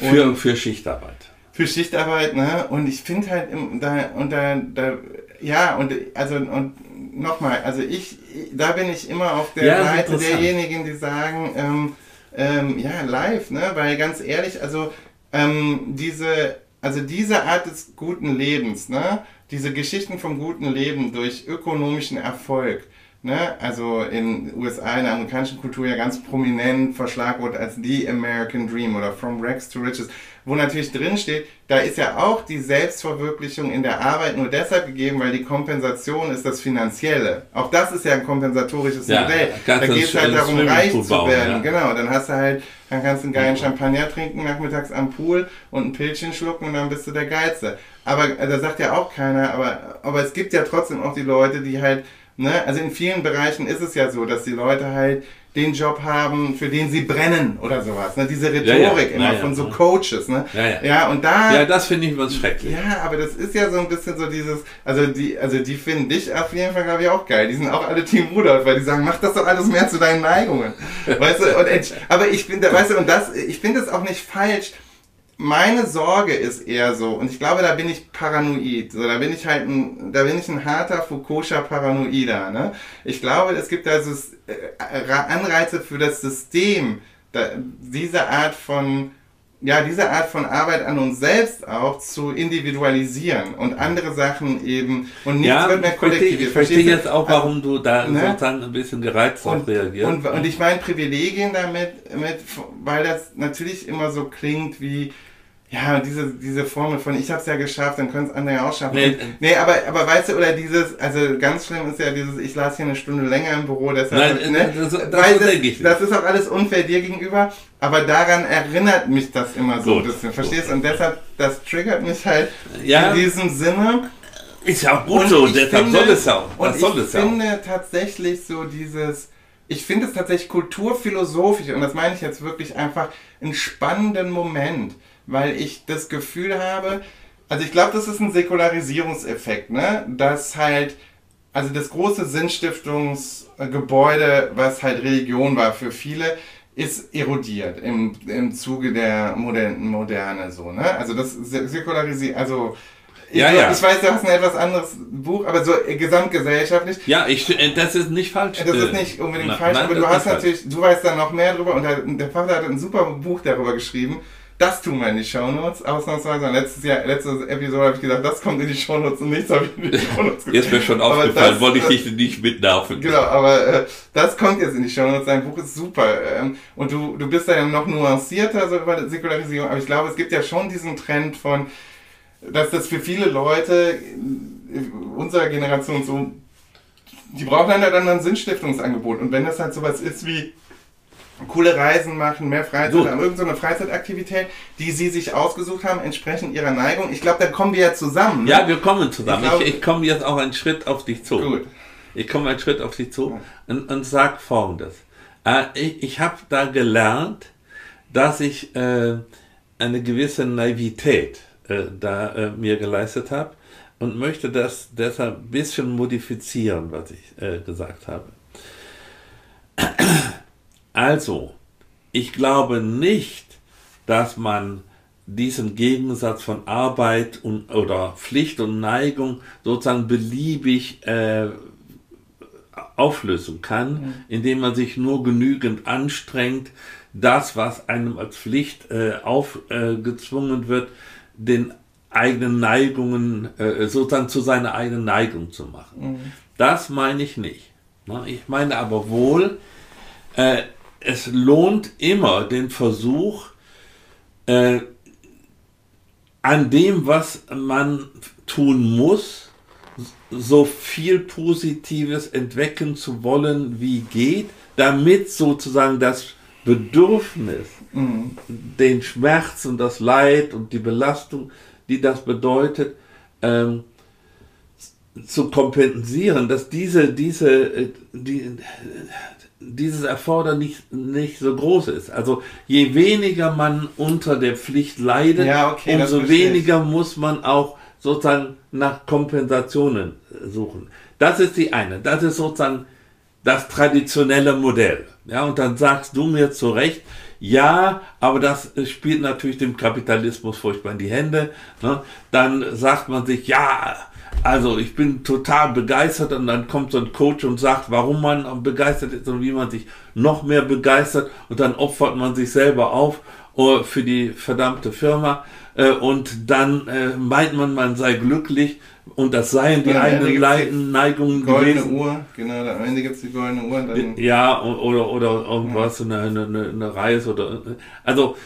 Und für, für Schichtarbeit. Für Schichtarbeit, ne? Und ich finde halt, da, und da, da ja, und also und nochmal, also ich, da bin ich immer auf der ja, Seite derjenigen, die sagen, ähm, ähm, ja, live, ne? Weil ganz ehrlich, also ähm, diese, also diese Art des guten Lebens, ne? Diese Geschichten vom guten Leben durch ökonomischen Erfolg, ne? Also in USA, in der amerikanischen Kultur ja ganz prominent verschlagwort als The American Dream oder From Rags to Riches wo natürlich drin steht, da ist ja auch die Selbstverwirklichung in der Arbeit nur deshalb gegeben, weil die Kompensation ist das Finanzielle. Auch das ist ja ein kompensatorisches ja, Modell. Da geht es halt darum, reich zu werden. Ja. Genau, dann hast du halt, dann kannst du einen geilen Champagner trinken nachmittags am Pool und ein Pilzchen schlucken und dann bist du der Geilste. Aber äh, da sagt ja auch keiner, aber, aber es gibt ja trotzdem auch die Leute, die halt, ne, also in vielen Bereichen ist es ja so, dass die Leute halt den Job haben, für den sie brennen oder sowas. Ne? Diese Rhetorik ja, ja. immer ja, von so Coaches. Ne? Ja, und da. Ja, das finde ich was schrecklich. Ja, aber das ist ja so ein bisschen so dieses, also die, also die finden dich auf jeden Fall, glaube ich, auch geil. Die sind auch alle Team Rudolf, weil die sagen, mach das doch alles mehr zu deinen Neigungen. weißt du, und, aber ich finde, weißt du, und das, ich finde es auch nicht falsch, meine Sorge ist eher so, und ich glaube, da bin ich paranoid. So, da bin ich halt ein, da bin ich ein harter Foucault'scher Paranoider. Ne? Ich glaube, es gibt also Anreize für das System, da, diese Art von ja, diese Art von Arbeit an uns selbst auch zu individualisieren und andere Sachen eben und nichts ja, wird mehr kollektiv. Ich verstehe jetzt auch, warum also, du da ne? sozusagen ein bisschen gereizt und, reagierst. Und, und ich meine Privilegien damit, mit, weil das natürlich immer so klingt wie, ja, diese, diese Formel von ich hab's ja geschafft, dann können es andere ja auch schaffen. Nee, nee, aber, aber weißt du, oder dieses, also ganz schlimm ist ja dieses, ich las hier eine Stunde länger im Büro, deshalb, Nein, ne? das, das, das, das, das ist auch alles unfair dir gegenüber, aber daran erinnert mich das immer so Gut. ein bisschen, verstehst du? Und deshalb, das triggert mich halt ja. in diesem Sinne. Ist ja auch gut und so, deshalb finde, soll es ja auch. Und ich finde tatsächlich so dieses, ich finde es tatsächlich kulturphilosophisch, und das meine ich jetzt wirklich einfach, einen spannenden Moment weil ich das Gefühl habe, also ich glaube, das ist ein Säkularisierungseffekt, ne? Dass halt, also das große Sinnstiftungsgebäude, was halt Religion war für viele, ist erodiert im, im Zuge der modernen Moderne so, ne? Also das Säkularisieren, also ich, ja, ja. ich weiß, du hast ein etwas anderes Buch, aber so gesamtgesellschaftlich. Ja, ich, äh, das ist nicht falsch. Das ist nicht unbedingt na, falsch, nein, aber du hast natürlich, falsch. du weißt da noch mehr drüber und der, der Vater hat ein super Buch darüber geschrieben das tun wir in die Shownotes, ausnahmsweise. Letztes Jahr, letzte Episode habe ich gesagt, das kommt in die Shownotes und nichts habe ich in die Shownotes gesagt. Jetzt mir schon aufgefallen, das, wollte ich dich nicht mitnerven. Genau, aber äh, das kommt jetzt in die Shownotes. Dein Buch ist super. Ähm, und du, du bist da ja noch nuancierter so über Säkularisierung, aber ich glaube, es gibt ja schon diesen Trend von, dass das für viele Leute unserer Generation so, die brauchen halt dann ein Sinnstiftungsangebot. Und wenn das halt sowas ist wie coole Reisen machen, mehr Freizeit so. haben, irgendeine so Freizeitaktivität, die sie sich ausgesucht haben, entsprechend ihrer Neigung. Ich glaube, dann kommen wir ja zusammen. Ne? Ja, wir kommen zusammen. Ich, glaub, ich, ich komme jetzt auch einen Schritt auf dich zu. Gut. Ich komme einen Schritt auf dich zu ja. und, und sag folgendes. Äh, ich ich habe da gelernt, dass ich äh, eine gewisse Naivität äh, da äh, mir geleistet habe und möchte das deshalb ein bisschen modifizieren, was ich äh, gesagt habe. Also, ich glaube nicht, dass man diesen Gegensatz von Arbeit und, oder Pflicht und Neigung sozusagen beliebig äh, auflösen kann, mhm. indem man sich nur genügend anstrengt, das, was einem als Pflicht äh, aufgezwungen äh, wird, den eigenen Neigungen, äh, sozusagen zu seiner eigenen Neigung zu machen. Mhm. Das meine ich nicht. Ich meine aber wohl, äh, es lohnt immer den Versuch, äh, an dem, was man tun muss, so viel Positives entwecken zu wollen, wie geht, damit sozusagen das Bedürfnis, mhm. den Schmerz und das Leid und die Belastung, die das bedeutet, ähm, zu kompensieren, dass diese, diese, äh, die, dieses Erfordernis nicht so groß ist. Also je weniger man unter der Pflicht leidet, ja, okay, umso weniger muss man auch sozusagen nach Kompensationen suchen. Das ist die eine. Das ist sozusagen das traditionelle Modell. Ja, und dann sagst du mir zu Recht, ja, aber das spielt natürlich dem Kapitalismus furchtbar in die Hände. Ne? Dann sagt man sich, ja, also ich bin total begeistert und dann kommt so ein Coach und sagt, warum man begeistert ist und wie man sich noch mehr begeistert und dann opfert man sich selber auf uh, für die verdammte Firma uh, und dann uh, meint man, man sei glücklich und das seien die eigenen Leiden, Neigungen goldene gewesen. Uhr, genau, am Ende gibt es die goldene Uhr. Dann ja, oder, oder irgendwas, ja. eine, eine, eine Reise oder, also,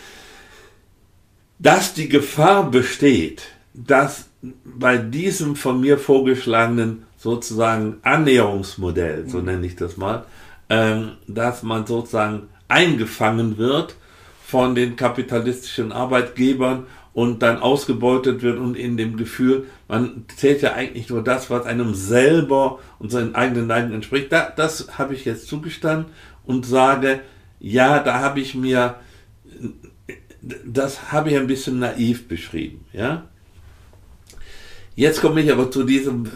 dass die Gefahr besteht, dass bei diesem von mir vorgeschlagenen sozusagen Annäherungsmodell, so mhm. nenne ich das mal, ähm, dass man sozusagen eingefangen wird von den kapitalistischen Arbeitgebern und dann ausgebeutet wird und in dem Gefühl, man zählt ja eigentlich nur das, was einem selber und seinen eigenen Neigungen entspricht. Da, das habe ich jetzt zugestanden und sage, ja, da habe ich mir, das habe ich ein bisschen naiv beschrieben, ja. Jetzt komme ich aber zu diesem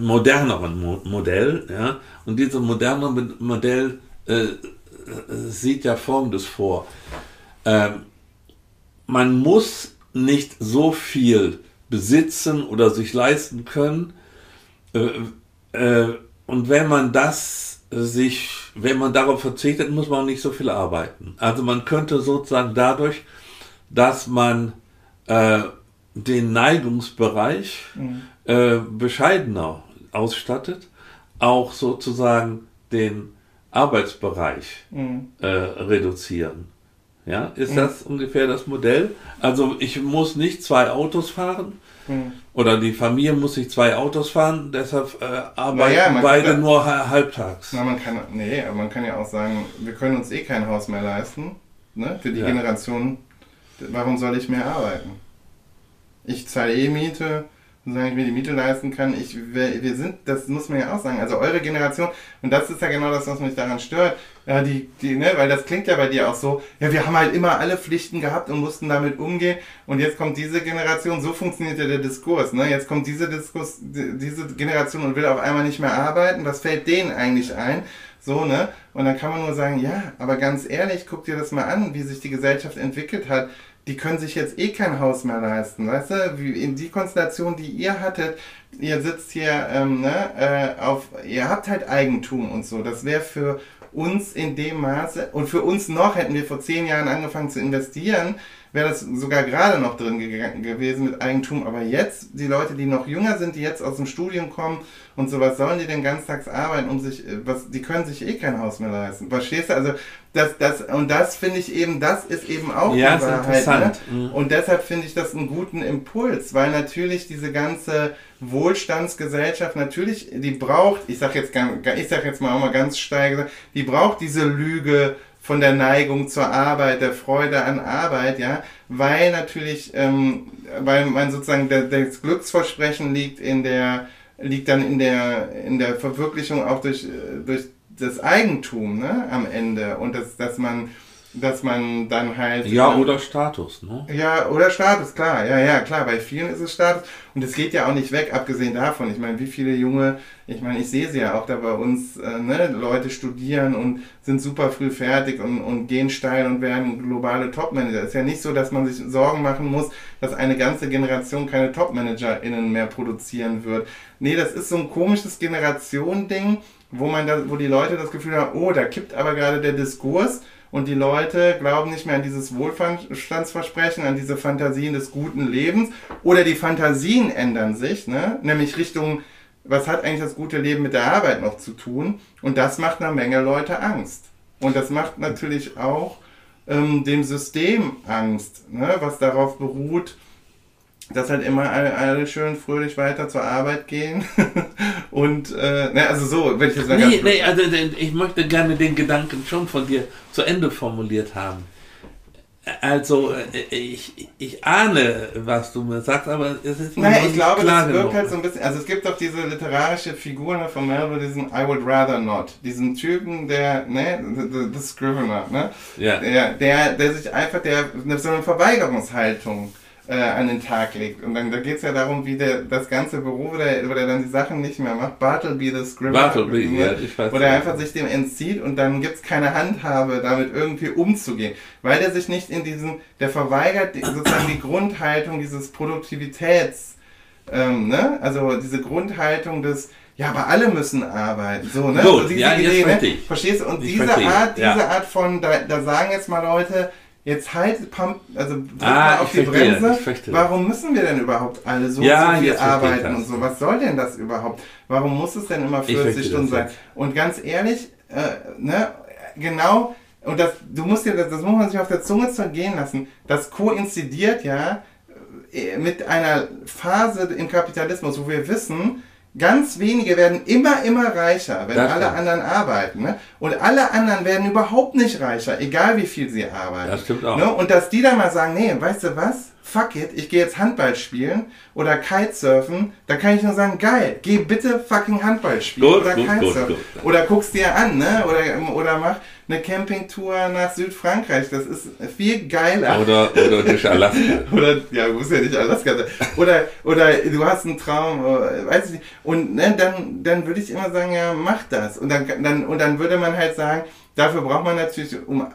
moderneren Mo Modell, ja, und dieses moderne Modell äh, äh, sieht ja Folgendes vor. Ähm, man muss nicht so viel besitzen oder sich leisten können, äh, äh, und wenn man das sich, wenn man darauf verzichtet, muss man auch nicht so viel arbeiten. Also man könnte sozusagen dadurch, dass man äh, den Neigungsbereich mhm. äh, bescheidener ausstattet, auch sozusagen den Arbeitsbereich mhm. äh, reduzieren. Ja, ist mhm. das ungefähr das Modell? Also ich muss nicht zwei Autos fahren mhm. oder die Familie muss sich zwei Autos fahren, deshalb äh, arbeiten naja, beide kann, nur halbtags. Na, man kann, nee, aber man kann ja auch sagen, wir können uns eh kein Haus mehr leisten. Ne? Für die ja. Generation, warum soll ich mehr arbeiten? Ich zahle eh Miete, solange ich mir die Miete leisten kann. Ich, wir, wir sind, das muss man ja auch sagen, also eure Generation, und das ist ja genau das, was mich daran stört, ja, die, die, ne, weil das klingt ja bei dir auch so, ja, wir haben halt immer alle Pflichten gehabt und mussten damit umgehen und jetzt kommt diese Generation, so funktioniert ja der Diskurs, ne, jetzt kommt diese Diskurs, diese Generation und will auf einmal nicht mehr arbeiten, was fällt denen eigentlich ein? So, ne? Und dann kann man nur sagen, ja, aber ganz ehrlich, guck dir das mal an, wie sich die Gesellschaft entwickelt hat die können sich jetzt eh kein Haus mehr leisten, weißt du? Wie in die Konstellation, die ihr hattet, ihr sitzt hier, ähm, ne, äh, auf, ihr habt halt Eigentum und so. Das wäre für uns in dem Maße und für uns noch, hätten wir vor zehn Jahren angefangen zu investieren, wäre das sogar gerade noch drin gewesen mit Eigentum. Aber jetzt, die Leute, die noch jünger sind, die jetzt aus dem Studium kommen und so, was sollen die denn ganztags arbeiten, um sich, äh, was, die können sich eh kein Haus mehr leisten. Verstehst du? Also, das, das, und das finde ich eben, das ist eben auch ja, die Wahrheit. Ne? Mhm. Und deshalb finde ich das einen guten Impuls, weil natürlich diese ganze Wohlstandsgesellschaft natürlich, die braucht, ich sag jetzt, ich sag jetzt mal auch mal ganz steil gesagt, die braucht diese Lüge, von der Neigung zur Arbeit, der Freude an Arbeit, ja, weil natürlich, ähm, weil man sozusagen der, das Glücksversprechen liegt in der, liegt dann in der, in der Verwirklichung auch durch, durch das Eigentum, ne, am Ende. Und das, dass man dass man dann halt. Ja, ähm, oder Status, ne? Ja, oder Status, klar. Ja, ja, klar. Bei vielen ist es Status. Und es geht ja auch nicht weg, abgesehen davon. Ich meine, wie viele junge, ich meine, ich sehe sie ja auch da bei uns, äh, ne, Leute studieren und sind super früh fertig und, und gehen steil und werden globale Topmanager. Es ist ja nicht so, dass man sich Sorgen machen muss, dass eine ganze Generation keine TopmanagerInnen mehr produzieren wird. Nee, das ist so ein komisches Generation-Ding, wo man da, wo die Leute das Gefühl haben, oh, da kippt aber gerade der Diskurs und die Leute glauben nicht mehr an dieses Wohlstandsversprechen, an diese Fantasien des guten Lebens oder die Fantasien ändern sich, ne? nämlich Richtung was hat eigentlich das gute Leben mit der Arbeit noch zu tun? Und das macht einer Menge Leute Angst. Und das macht natürlich auch ähm, dem System Angst, ne? was darauf beruht, dass halt immer alle, alle, schön fröhlich weiter zur Arbeit gehen. und, äh, ne, also so, wenn ich jetzt mal nee, nee, also ich möchte gerne den Gedanken schon von dir zu Ende formuliert haben. Also, äh, ich, ich ahne, was du mir sagst, aber es ist mir naja, ich glaube, klar das wirkt halt so ein bisschen, also es gibt doch diese literarische Figur ne, von Melville, diesen I would rather not, diesen Typen, der, ne, the, the Scrivener, ne, ja. der, der, der sich einfach, der, so eine Verweigerungshaltung äh, an den Tag legt. Und dann da geht es ja darum, wie der das ganze Büro, wo der, wo der dann die Sachen nicht mehr macht. Bartleby the Scribbler. Bartleby, ne? ja, ich weiß. Wo der einfach sich dem entzieht und dann gibt es keine Handhabe, damit irgendwie umzugehen. Weil der sich nicht in diesen, der verweigert sozusagen die Grundhaltung dieses Produktivitäts, ähm, ne? Also diese Grundhaltung des, ja, aber alle müssen arbeiten. So, ne? Gut, so diese ja, Idee, ne? Verstehst du? Und ich diese. Art, diese ja. Art von, da, da sagen jetzt mal Leute, Jetzt halt, pump, also drück ah, mal auf die verstehe, Bremse. Warum müssen wir denn überhaupt alle so, ja, so viel arbeiten und so? Was soll denn das überhaupt? Warum muss es denn immer 40 Stunden sein? Und ganz ehrlich, äh, ne, genau, und das, du musst dir, das, das muss man sich auf der Zunge zergehen lassen. Das koinzidiert ja äh, mit einer Phase im Kapitalismus, wo wir wissen, Ganz wenige werden immer, immer reicher, wenn das alle stimmt. anderen arbeiten. Ne? Und alle anderen werden überhaupt nicht reicher, egal wie viel sie arbeiten. Das stimmt auch. Ne? Und dass die dann mal sagen, nee, weißt du was? Fuck it, ich gehe jetzt Handball spielen oder Kitesurfen, da kann ich nur sagen, geil, geh bitte fucking Handball spielen gut, oder gut, Kitesurfen. Gut, oder guck's dir an, ne? Oder, oder mach eine Campingtour nach Südfrankreich. Das ist viel geiler. Oder, oder durch Alaska. oder, ja, muss ja nicht Alaska sein. Oder, oder du hast einen Traum, äh, weiß ich nicht. Und ne, dann, dann würde ich immer sagen, ja, mach das. Und dann, dann, und dann würde man halt sagen, dafür braucht man natürlich, um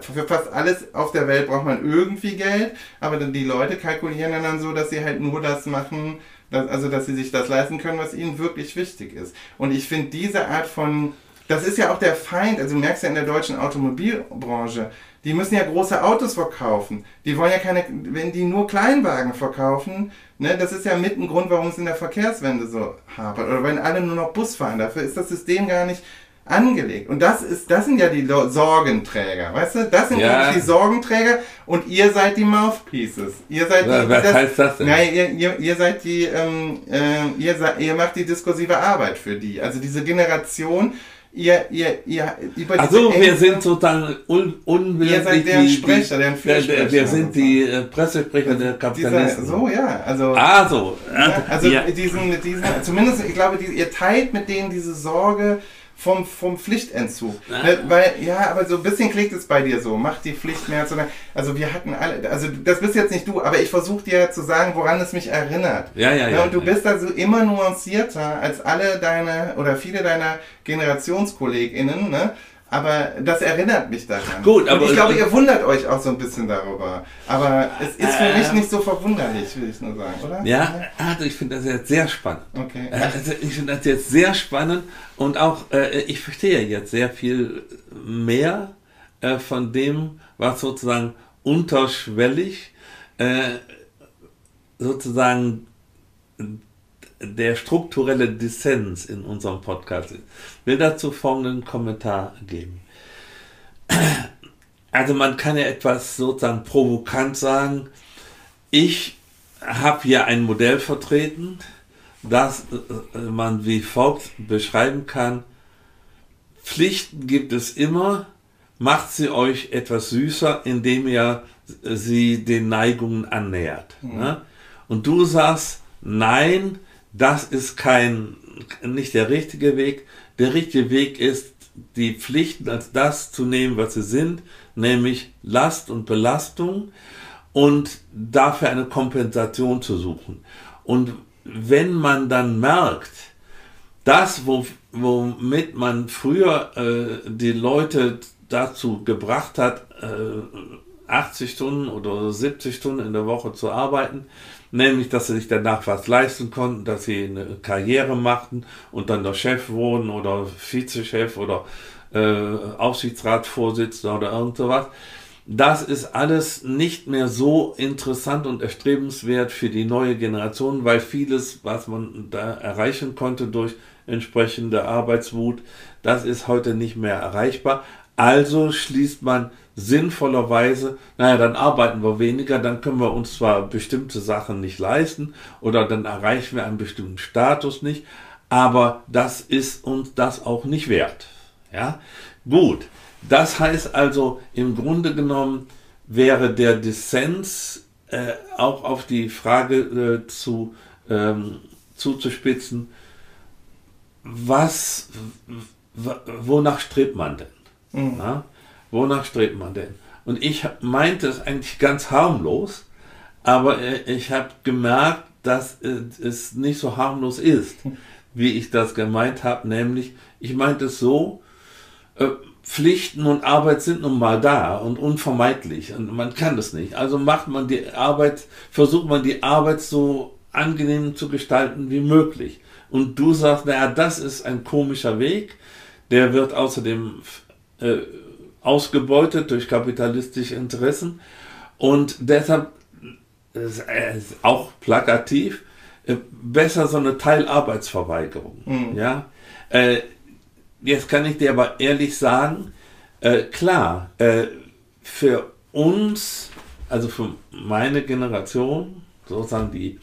für fast alles auf der Welt braucht man irgendwie Geld, aber die Leute kalkulieren dann so, dass sie halt nur das machen, dass, also dass sie sich das leisten können, was ihnen wirklich wichtig ist. Und ich finde diese Art von das ist ja auch der Feind, also du merkst ja in der deutschen Automobilbranche, die müssen ja große Autos verkaufen. Die wollen ja keine, wenn die nur Kleinwagen verkaufen, ne, das ist ja mit ein Grund, warum es in der Verkehrswende so hapert. Oder wenn alle nur noch Bus fahren, dafür ist das System gar nicht angelegt. Und das ist, das sind ja die Sorgenträger, weißt du? Das sind ja. die Sorgenträger und ihr seid die Mouthpieces. Ihr seid die, Was das, heißt das denn? Nein, ihr, ihr, ihr seid die, ähm, äh, ihr, ihr macht die diskursive Arbeit für die. Also diese Generation, ihr, ihr, ihr über Also wir sind sozusagen un, unwillentlich. Ihr seid der Sprecher, der Fürsprecher. Wir sind die äh, Pressesprecher der Kapitalisten. Dieser, so, ja. Also, ah, so. Ja, also ja. diesen, diesen, zumindest, ich glaube, die, ihr teilt mit denen diese Sorge, vom, vom Pflichtentzug. Ah. Weil, ja, aber so ein bisschen klingt es bei dir so. Mach die Pflicht mehr zu. Also wir hatten alle, also das bist jetzt nicht du, aber ich versuche dir zu sagen, woran es mich erinnert. Ja, ja, ja. und du ja. bist also immer nuancierter als alle deine oder viele deiner GenerationskollegInnen, ne? Aber das erinnert mich daran. Gut, aber und ich glaube, ihr wundert euch auch so ein bisschen darüber. Aber es ist für äh, mich nicht so verwunderlich, will ich nur sagen, oder? Ja, also ich finde das jetzt sehr spannend. Okay. Also ich finde das jetzt sehr spannend und auch, äh, ich verstehe jetzt sehr viel mehr äh, von dem, was sozusagen unterschwellig äh, sozusagen der strukturelle Dissens in unserem Podcast ist. Ich will dazu folgenden Kommentar geben. Also man kann ja etwas sozusagen provokant sagen, ich habe hier ein Modell vertreten, das äh, man wie folgt beschreiben kann. Pflichten gibt es immer, macht sie euch etwas süßer, indem ihr sie den Neigungen annähert. Mhm. Und du sagst, nein, das ist kein, nicht der richtige Weg. Der richtige Weg ist, die Pflichten als das zu nehmen, was sie sind, nämlich Last und Belastung und dafür eine Kompensation zu suchen. Und wenn man dann merkt, das, wo, womit man früher äh, die Leute dazu gebracht hat, äh, 80 Stunden oder 70 Stunden in der Woche zu arbeiten, nämlich dass sie sich danach was leisten konnten, dass sie eine Karriere machten und dann der Chef wurden oder Vizechef oder äh, Aufsichtsratsvorsitzender oder irgend sowas. das ist alles nicht mehr so interessant und erstrebenswert für die neue Generation, weil vieles, was man da erreichen konnte durch entsprechende Arbeitswut, das ist heute nicht mehr erreichbar. Also schließt man sinnvollerweise, naja, dann arbeiten wir weniger, dann können wir uns zwar bestimmte Sachen nicht leisten oder dann erreichen wir einen bestimmten Status nicht, aber das ist uns das auch nicht wert. Ja, gut. Das heißt also, im Grunde genommen wäre der Dissens äh, auch auf die Frage äh, zu, ähm, zuzuspitzen, was, wonach strebt man denn? Mhm. Wonach strebt man denn? Und ich meinte es eigentlich ganz harmlos, aber äh, ich habe gemerkt, dass es nicht so harmlos ist, wie ich das gemeint habe, nämlich ich meinte es so, äh, Pflichten und Arbeit sind nun mal da und unvermeidlich und man kann das nicht. Also macht man die Arbeit, versucht man die Arbeit so angenehm zu gestalten wie möglich. Und du sagst, naja, das ist ein komischer Weg, der wird außerdem äh, ausgebeutet durch kapitalistische Interessen und deshalb auch plakativ äh, besser so eine Teilarbeitsverweigerung. Mhm. Ja, äh, jetzt kann ich dir aber ehrlich sagen, äh, klar, äh, für uns, also für meine Generation, sozusagen die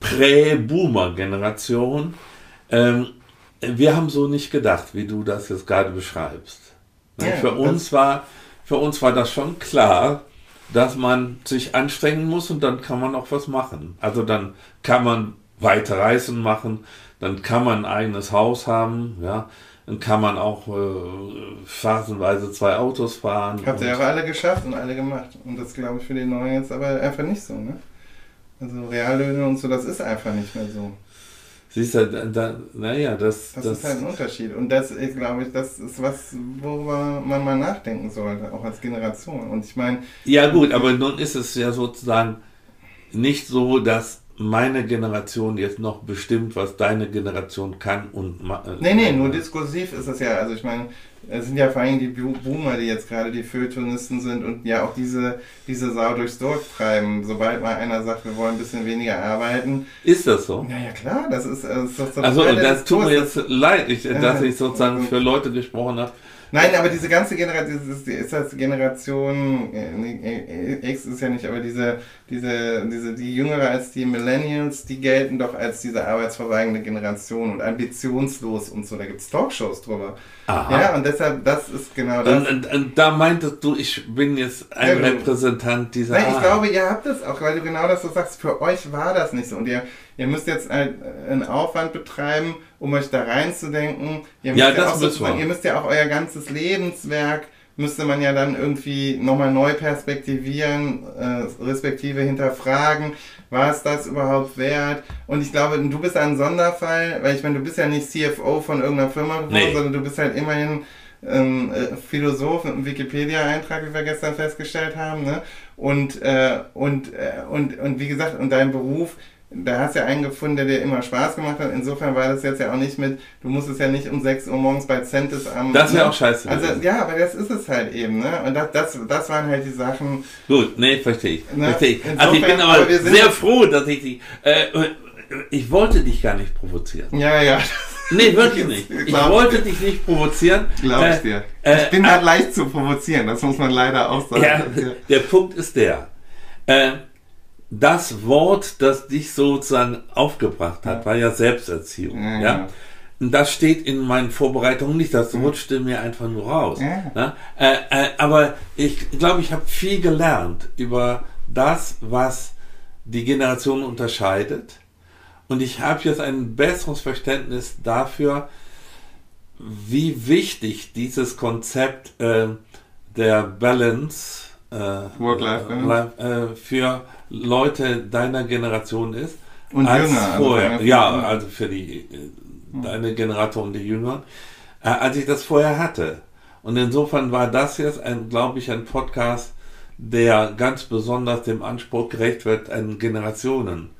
Prä-Boomer-Generation, ähm, wir haben so nicht gedacht, wie du das jetzt gerade beschreibst. Ja, für uns war, für uns war das schon klar, dass man sich anstrengen muss und dann kann man auch was machen. Also dann kann man weite Reisen machen, dann kann man ein eigenes Haus haben, ja, dann kann man auch äh, phasenweise zwei Autos fahren. Habt ihr aber alle geschafft und alle gemacht. Und das glaube ich für die Neuen jetzt aber einfach nicht so, ne? Also Reallöhne und so, das ist einfach nicht mehr so. Siehst du, da, da, naja, das, das, das ist halt ein Unterschied. Und das, ich glaube, das ist was, worüber man mal nachdenken sollte, auch als Generation. Und ich meine. Ja, gut, aber nun ist es ja sozusagen nicht so, dass meine Generation jetzt noch bestimmt, was deine Generation kann und. Äh, nee, nee, nur diskursiv ist das ja. Also ich meine, es sind ja vor allem die Boomer, die jetzt gerade die Feuilletonisten sind und ja auch diese, diese Sau durchs Dorf treiben. Sobald mal einer sagt, wir wollen ein bisschen weniger arbeiten. Ist das so? Ja, ja klar, das ist, das ist doch so. Also das tut mir jetzt leid, ich, dass ich sozusagen für Leute gesprochen habe. Nein, aber diese ganze Generation, ist, ist das Generation äh, X ist ja nicht, aber diese, diese, diese, die Jüngere als die Millennials, die gelten doch als diese arbeitsverweigende Generation und ambitionslos und so. Da gibt es Talkshows drüber. Aha. Ja, und deshalb, das ist genau das. Und, und, und da meintest du, ich bin jetzt ein ja, Repräsentant dieser Nein, ich Art. glaube, ihr habt es auch, weil du genau das so sagst, für euch war das nicht so. Und ihr, ihr müsst jetzt einen Aufwand betreiben, um euch da reinzudenken. Ihr ja, das ja so, Ihr müsst ja auch euer ganzes Lebenswerk müsste man ja dann irgendwie nochmal neu perspektivieren, äh, respektive hinterfragen, war es das überhaupt wert? Und ich glaube, du bist ein Sonderfall, weil ich meine, du bist ja nicht CFO von irgendeiner Firma geworden, nee. sondern du bist halt immerhin ähm, äh, Philosoph mit einem Wikipedia-Eintrag, wie wir gestern festgestellt haben, ne? Und, äh, und, äh, und, und wie gesagt, und dein Beruf da hast du ja einen gefunden, der dir immer Spaß gemacht hat. Insofern war das jetzt ja auch nicht mit, du musst es ja nicht um 6 Uhr morgens bei Centis am. Das wäre ne? auch scheiße. Also, ja, aber das ist es halt eben, ne? Und das, das, das waren halt die Sachen. Gut, nee, verstehe ich. Ne? Verstehe ich. Insofern, also ich bin aber, aber sehr froh, dass ich die, äh, ich wollte dich gar nicht provozieren. Ja, ja. Nee, wirklich nicht. Ich wollte dir. dich nicht provozieren. Glaub ich äh, dir. Äh, ich bin halt äh, leicht zu provozieren, das muss man leider auch sagen. Ja, der Punkt ist der. Äh, das Wort, das dich sozusagen aufgebracht hat, ja. war ja Selbsterziehung. Ja, ja. Und das steht in meinen Vorbereitungen nicht, das rutschte mir einfach nur raus. Ja. Äh, äh, aber ich glaube, ich habe viel gelernt über das, was die Generation unterscheidet. Und ich habe jetzt ein besseres Verständnis dafür, wie wichtig dieses Konzept äh, der Balance äh, Work-Life äh, für Leute deiner Generation ist. Und als jünger. Also vorher. Also ja, also für die hm. deine Generation, die Jünger, äh, als ich das vorher hatte. Und insofern war das jetzt, ein, glaube ich, ein Podcast, der ganz besonders dem Anspruch gerecht wird, ein Generationen äh,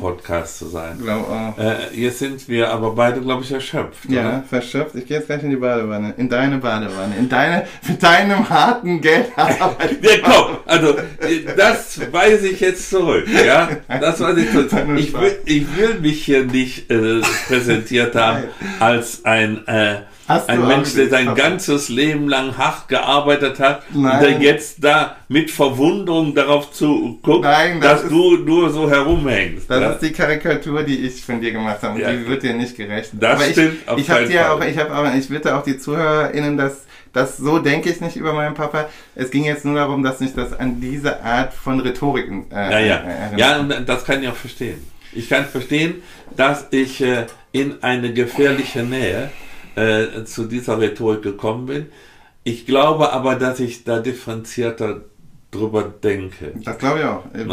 Podcast zu sein. Glaub auch. Äh, jetzt sind wir aber beide, glaube ich, erschöpft. Ja, oder? verschöpft. Ich gehe jetzt gleich in die Badewanne. In deine Badewanne. In deine, mit deinem harten Geld Ja, komm, also äh, das weise ich jetzt zurück, ja. Das weise ich zurück. Ich will, ich will mich hier nicht äh, präsentiert haben als ein, äh, Hast ein auch Mensch, der sein ganzes Leben lang hart gearbeitet hat und Nein. der jetzt da mit Verwunderung darauf zu guckt, Nein, das dass ist- du nur so herumhängst. Das ja? ist die Karikatur, die ich von dir gemacht habe. Und Ja. die wird dir nicht gerecht. Das Aber ich, stimmt auf Ich habe dir auch, ich habe aber, ich bitte auch die ZuhörerInnen, dass das so denke ich nicht über meinen Papa. Es ging jetzt nur darum, dass mich das an diese Art von Rhetorik äh, Ja, ja. erinnert. Ja, und das kann ich auch verstehen. Ich kann verstehen, dass ich äh, in eine gefährliche Nähe äh, zu dieser Rhetorik gekommen bin. Ich glaube aber, dass ich da differenzierter drüber denke. Das glaube ich auch. Äh,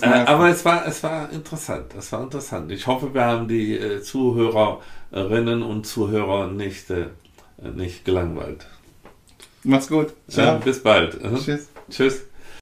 Ne? Äh, aber es war, es war interessant. Es war interessant. Ich hoffe, wir haben die äh, Zuhörerinnen und Zuhörer nicht, äh, nicht gelangweilt. Mach's gut. Ciao. bis bald. Tschüss. Tschüss.